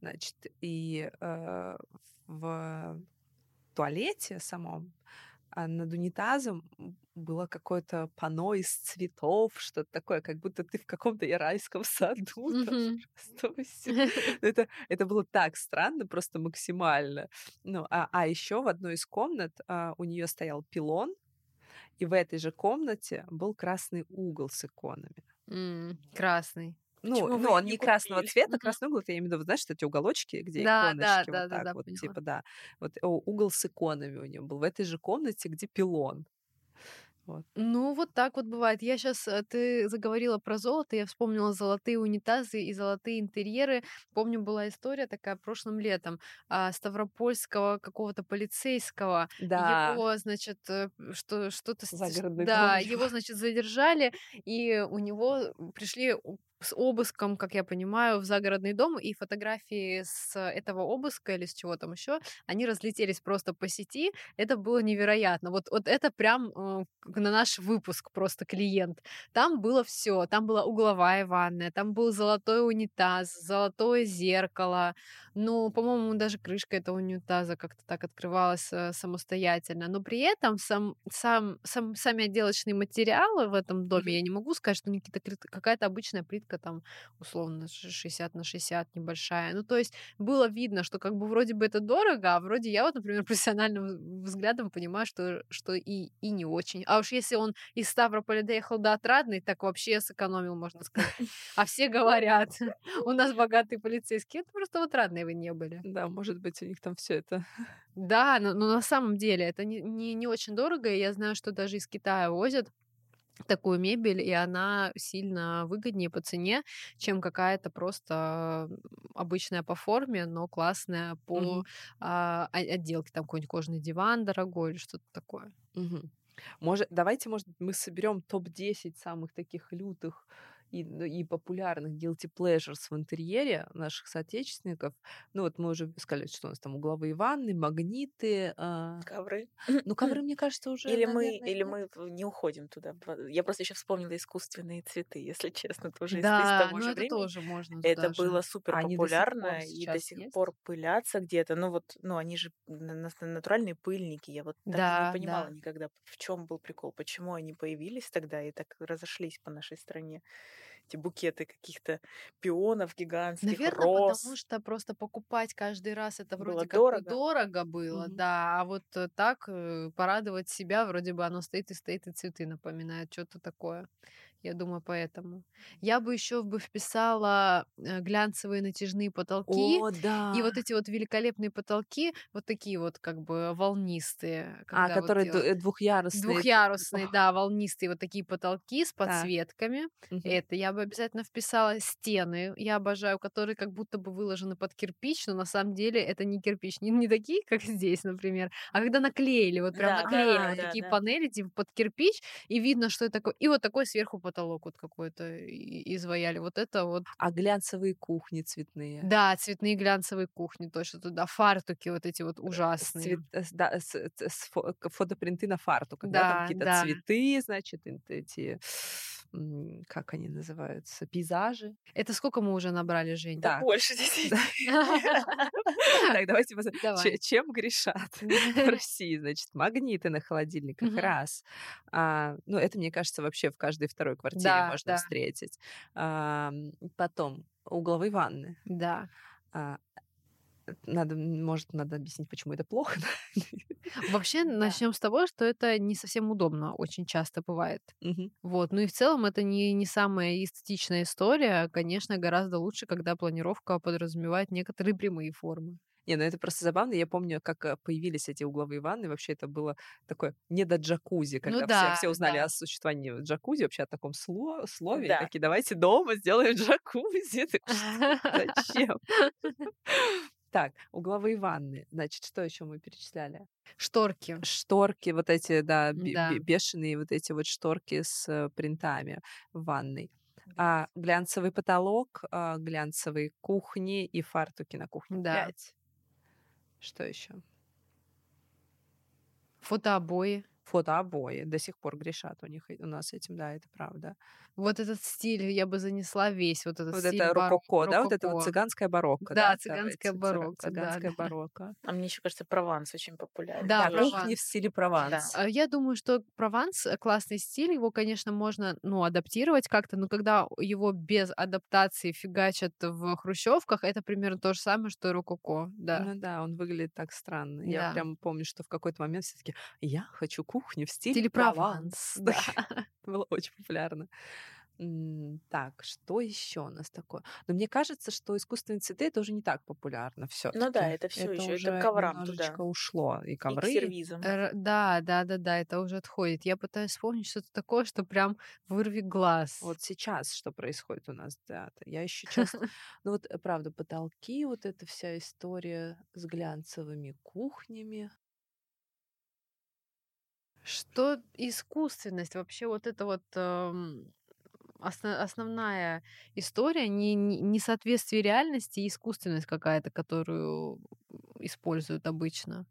Значит, и э, в туалете самом а над унитазом было какое-то панно из цветов, что-то такое, как будто ты в каком-то ирайском саду. Mm-hmm. это, это было так странно, просто максимально. Ну, а, а еще в одной из комнат а, у нее стоял пилон, и в этой же комнате был красный угол с иконами. Mm, красный. Ну, ну он не, не красного цвета, красный угол, я имею в виду, знаешь, эти уголочки, где да, иконочки, да, вот да, так да, вот, поняла. типа, да. Вот угол с иконами у него был в этой же комнате, где пилон. Вот. Ну, вот так вот бывает. Я сейчас, э, ты заговорила про золото, я вспомнила золотые унитазы и золотые интерьеры. Помню, была история такая прошлым летом а, ставропольского какого-то полицейского. Да. Его, значит, э, что, что-то... Загородный Да, его, значит, задержали, и у него пришли с обыском, как я понимаю, в загородный дом, и фотографии с этого обыска или с чего там еще, они разлетелись просто по сети. Это было невероятно. Вот, вот это прям э, на наш выпуск просто клиент. Там было все. Там была угловая ванная, там был золотой унитаз, золотое зеркало. Ну, по-моему, даже крышка этого унитаза как-то так открывалась э, самостоятельно. Но при этом сам, сам, сам, сами отделочные материалы в этом доме, я не могу сказать, что какие-то какая-то обычная плитка плитка там условно 60 на 60 небольшая. Ну, то есть было видно, что как бы вроде бы это дорого, а вроде я вот, например, профессиональным взглядом понимаю, что, что и, и не очень. А уж если он из Ставрополя доехал до Отрадной, так вообще сэкономил, можно сказать. А все говорят, у нас богатые полицейские. Это просто в Отрадной вы не были. Да, может быть, у них там все это. Да, но, но на самом деле это не, не, не очень дорого, и я знаю, что даже из Китая возят такую мебель, и она сильно выгоднее по цене, чем какая-то просто обычная по форме, но классная по угу. а, отделке. Там какой-нибудь кожаный диван дорогой или что-то такое. Угу. Может, давайте, может, мы соберем топ-10 самых таких лютых и, ну, и популярных guilty pleasures в интерьере наших соотечественников. Ну вот мы уже сказали, что у нас там угловые ванны, магниты. Э... Ковры. Ну ковры, мне кажется, уже... Или, наверное, мы, или мы не уходим туда. Я просто еще вспомнила искусственные цветы, если честно, тоже да, из, того ну же это времени. тоже можно. Это было супер популярно и до сих есть? пор пылятся где-то. Ну вот, ну они же натуральные пыльники. Я вот да, не понимала да. никогда, в чем был прикол, почему они появились тогда и так разошлись по нашей стране эти букеты каких-то пионов гигантских, Наверное, роз. потому что просто покупать каждый раз это вроде было как дорого. дорого было, угу. да, а вот э, так э, порадовать себя, вроде бы оно стоит и стоит, и цветы напоминает, что-то такое. Я думаю, поэтому. Я бы еще бы вписала э, глянцевые натяжные потолки. О, да. И вот эти вот великолепные потолки, вот такие вот как бы волнистые. А, которые вот двухъярусные. Двухъярусные, да, волнистые вот такие потолки с подсветками. Да. Это я бы обязательно вписала. Стены я обожаю, которые как будто бы выложены под кирпич, но на самом деле это не кирпич. Не, не такие, как здесь, например, а когда наклеили, вот прям да, наклеили да, вот да, такие да. панели типа под кирпич, и видно, что это такое. И вот такой сверху потолок вот какой-то изваяли. Вот это вот. А глянцевые кухни цветные. Да, цветные глянцевые кухни, точно туда. Фартуки вот эти вот ужасные. Цвет, э, да, с, с, фотопринты на фартуках, да, да там какие-то да. цветы, значит, эти как они называются, пейзажи. Это сколько мы уже набрали, Жень? Да, больше десяти. Так, давайте посмотрим, чем грешат в России. Значит, магниты на холодильниках, раз. А, ну, это, мне кажется, вообще в каждой второй квартире можно встретить. Потом угловые ванны. Да. А, надо, может, надо объяснить, почему это плохо. Вообще, начнем с того, что это не совсем удобно, очень часто бывает. Вот. Ну и в целом это не, не самая эстетичная история. Конечно, гораздо лучше, когда планировка подразумевает некоторые прямые формы. Не, ну это просто забавно. Я помню, как э, появились эти угловые ванны. Вообще это было такое не до джакузи, ну когда ну, да, все, все узнали да. о существовании джакузи, вообще о таком сло, слове. Да. Такие, давайте дома сделаем джакузи. Зачем? Так, угловые ванны. Значит, что еще мы перечисляли? Шторки. Шторки, вот эти, да, да. бешеные вот эти вот шторки с э, принтами в ванной. А, глянцевый потолок, а, глянцевые кухни и фартуки на кухне. Да. Пять. Что еще? Фотообои. Фотообои до сих пор грешат у них у нас этим, да, это правда. Вот этот стиль я бы занесла весь, вот этот вот стиль это бар- рококо, да, вот это вот цыганская барокко. Да, да, цыганская давайте, цыга- барокко, да, Цыганская да. барокко. А мне еще кажется, Прованс очень популярен. Да, Да, кухни в стиле Прованс. А Я думаю, что Прованс э, классный стиль, его, конечно, можно, ну, адаптировать как-то, но когда его без адаптации фигачат в хрущевках, это примерно то же самое, что и рококо, да. Ну да, он выглядит так странно. Я Да. прям помню, что в какой-то момент все таки я хочу кухню в В стиле, стиле Прованс. Прованс, да. Это было очень популярно. Так, что еще у нас такое? Но мне кажется, что искусственные цветы это уже не так популярно все. Ну да, это всё ещё, это коврам туда. ушло. И И к ковры. сервизам. Р- Да, да, да, да, это уже отходит. Я пытаюсь вспомнить что-то такое, что прям вырви глаз. Вот сейчас что происходит у нас, да. Я еще часто... Ну вот, э, правда, потолки, вот эта вся история с глянцевыми кухнями. Что искусственность, вообще вот это вот эм, осно- основная история, не, не- несоответствие реальности и искусственность какая-то, которую используют обычно.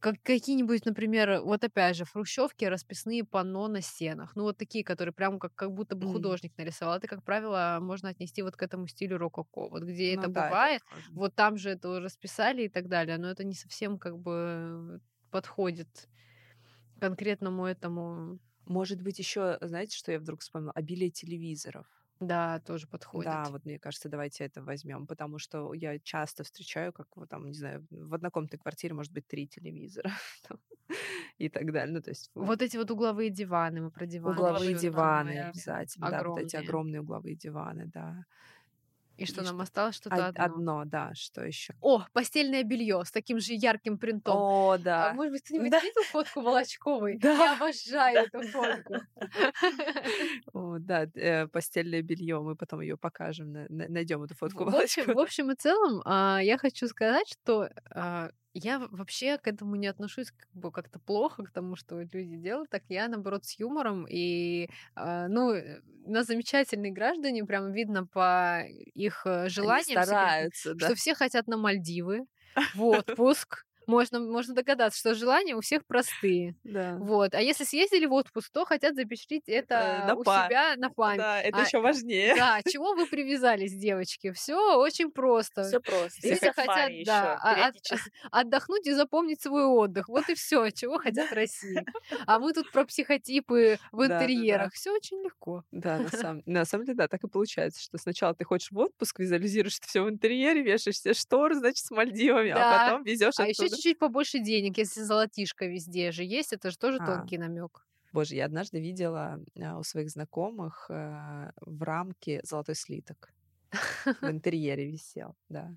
Как какие-нибудь, например, вот опять же, в хрущевке расписные панно на стенах. Ну, вот такие, которые прям как, как будто бы художник нарисовал. Это, как правило, можно отнести вот к этому стилю рококо. Вот где Ну это да, бывает, похоже. вот там же это расписали и так далее, но это не совсем как бы подходит конкретному этому. Может быть, еще, знаете, что я вдруг вспомнила? Обилие телевизоров. Да, тоже подходит. Да, вот мне кажется, давайте это возьмем, потому что я часто встречаю, как вот там, не знаю, в однокомнатной квартире может быть три телевизора и так далее. Ну, то есть в- Вот эти вот угловые диваны, мы про диваны. угловые диваны обязательно, да, вот эти огромные. огромные угловые диваны, да. И что И нам что- осталось? Что-то Од- одно. одно, да, что еще? О, постельное белье с таким же ярким принтом. О, А да. может быть, кто-нибудь Да. видел фотку Волочковой? Да. Я обожаю эту фотку. О, да, э, постельное белье. Мы потом ее покажем, на- на- найдем эту фотку. В общем, в Волочковой. общем и целом, а, я хочу сказать, что а, я вообще к этому не отношусь как бы как-то плохо, к тому, что люди делают так. Я, наоборот, с юмором. И, а, ну, э, нас замечательные граждане, прям видно по их э, Они желаниям стараются, да. что все хотят на Мальдивы, в отпуск. Можно, можно догадаться, что желания у всех простые. Да. Вот. А если съездили в отпуск, то хотят запечатлеть это Э, на у па- себя на память. Да, это А, еще важнее. Да, чего вы привязались, девочки? Все очень просто. Все просто. Все хотят, да, а- периодически. отдохнуть и запомнить свой отдых. Вот и все, чего хотят в России. А мы тут про психотипы в Да, да, да. интерьерах. Все очень легко. Да, на самом, на самом деле, да, так и получается, что сначала ты хочешь в отпуск, визуализируешь это все в интерьере, вешаешь себе шторы, значит, с Мальдивами, Да. а потом везешь А еще. Чуть-чуть побольше денег, если золотишко везде же есть, это же тоже А. тонкий намек. Боже, я однажды видела а, у своих знакомых а, в рамке золотой слиток. В интерьере висел, да.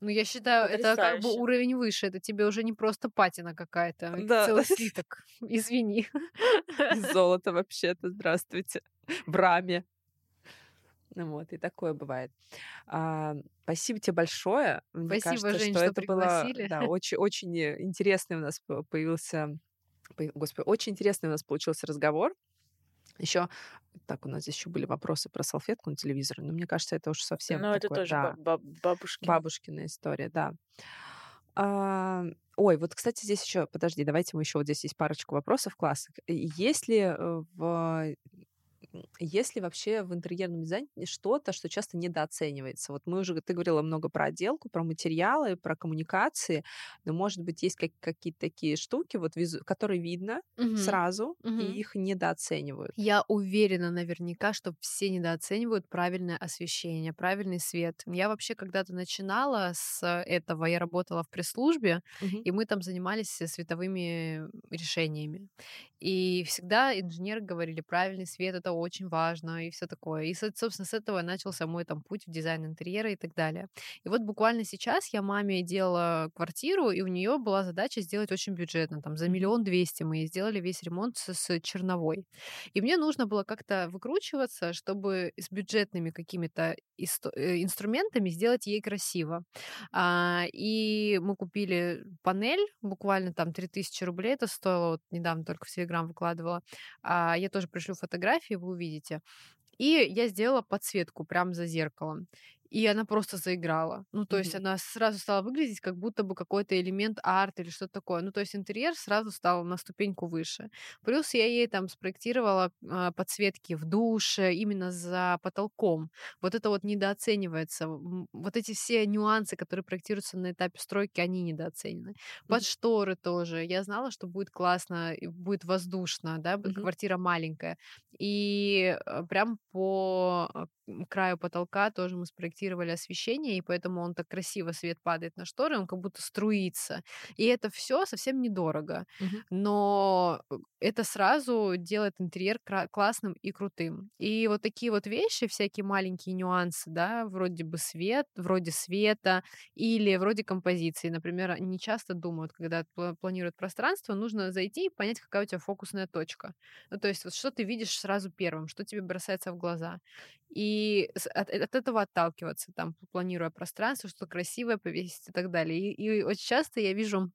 Ну, я считаю, это как бы Потрясающе. уровень выше. Это тебе уже не просто патина какая-то. Да. Целый слиток. Извини. Золото вообще-то, здравствуйте. В раме. Ну Вот, и такое бывает. А, спасибо тебе большое. Мне Спасибо, кажется, Жень, что что это было да, очень, очень э, интересный у нас по- появился, по- господи, очень интересный у нас получился разговор. Еще, так, у нас здесь еще были вопросы про салфетку на телевизоре, но мне кажется, это уж совсем Ну, это тоже да, ба- ба- бабушки. бабушкина история, да. А, ой, вот, кстати, здесь еще, подожди, давайте мы еще вот здесь есть парочку вопросов классных. Есть ли э, в есть ли вообще в интерьерном дизайне что-то, что часто недооценивается? Вот мы уже, ты говорила много про отделку, про материалы, про коммуникации, но, может быть, есть как- какие-то такие штуки, вот, визу- которые видно Мгм. сразу, Мгм. и их недооценивают. Я уверена наверняка, что все недооценивают правильное освещение, правильный свет. Я вообще когда-то начинала с этого, я работала в пресс-службе, Мгм. и мы там занимались световыми решениями. И всегда инженеры говорили, правильный свет это очень важно и все такое. И, со- собственно, с этого начался мой там путь в дизайн интерьера и так далее. И вот буквально сейчас я маме делала квартиру, и у нее была задача сделать очень бюджетно, там за миллион двести мы сделали весь ремонт с, с черновой. И мне нужно было как-то выкручиваться, чтобы с бюджетными какими-то э, инструментами сделать ей красиво. А, и мы купили панель, буквально там 3000 рублей это стоило, вот недавно только в Телеграм выкладывала. А, я тоже пришлю фотографии, вы увидите. И я сделала подсветку прямо за зеркалом. И она просто заиграла. Ну, то mm-hmm. есть она сразу стала выглядеть как будто бы какой-то элемент арт или что-то такое. Ну, то есть интерьер сразу стал на ступеньку выше. Плюс я ей там спроектировала э, подсветки в душе, именно за потолком. Вот это вот недооценивается. Вот эти все нюансы, которые проектируются на этапе стройки, они недооценены. Под mm-hmm. шторы тоже. Я знала, что будет классно, будет воздушно, да, mm-hmm. квартира маленькая. И э, прям по э, краю потолка тоже мы спроектировали освещение, и поэтому он так красиво свет падает на шторы, он как будто струится. И это все совсем недорого, угу. но э, это сразу делает интерьер классным и крутым. И вот такие вот вещи, всякие маленькие нюансы, да, вроде бы свет, вроде света или вроде композиции. Например, они часто думают, когда планируют пространство, нужно зайти и понять, какая у тебя фокусная точка. Ну, то есть вот что ты видишь сразу первым, что тебе бросается в глаза. И от, от этого отталкиваться, там, планируя пространство, что красивое повесить и так далее. И, и очень часто я вижу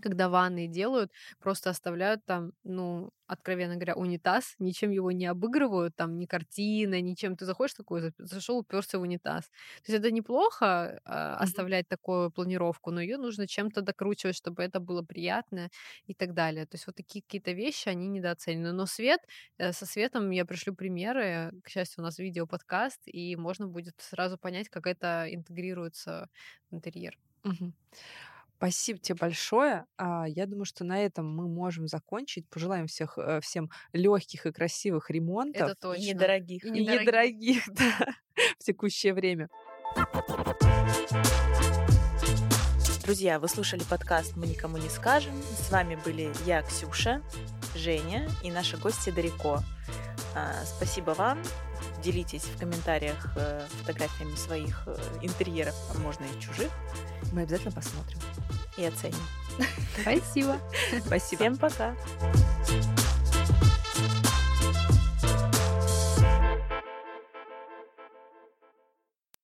когда ванны делают, просто оставляют там, ну, откровенно говоря, унитаз, ничем его не обыгрывают, там, ни картиной, ничем. Ты заходишь такой, зашел, уперся в унитаз. То есть это неплохо э, оставлять такую планировку, но ее нужно чем-то докручивать, чтобы это было приятно и так далее. То есть вот такие какие-то вещи, они недооценены. Но свет, э, со светом я пришлю примеры. К счастью, у нас видео-подкаст, и можно будет сразу понять, как это интегрируется в интерьер. Угу. Спасибо тебе большое. А, я думаю, что на этом мы можем закончить. Пожелаем всех, э, всем легких и красивых ремонтов. Это точно. И недорогих. И недорогих, недорогих да, в текущее время. Друзья, вы слушали подкаст «Мы никому не скажем». С вами были я, Ксюша, Женя и наши гости Дарико. А, спасибо вам. Делитесь в комментариях э, фотографиями своих э, интерьеров, а можно и чужих. Мы обязательно посмотрим и оценим. Спасибо. Спасибо. Всем пока.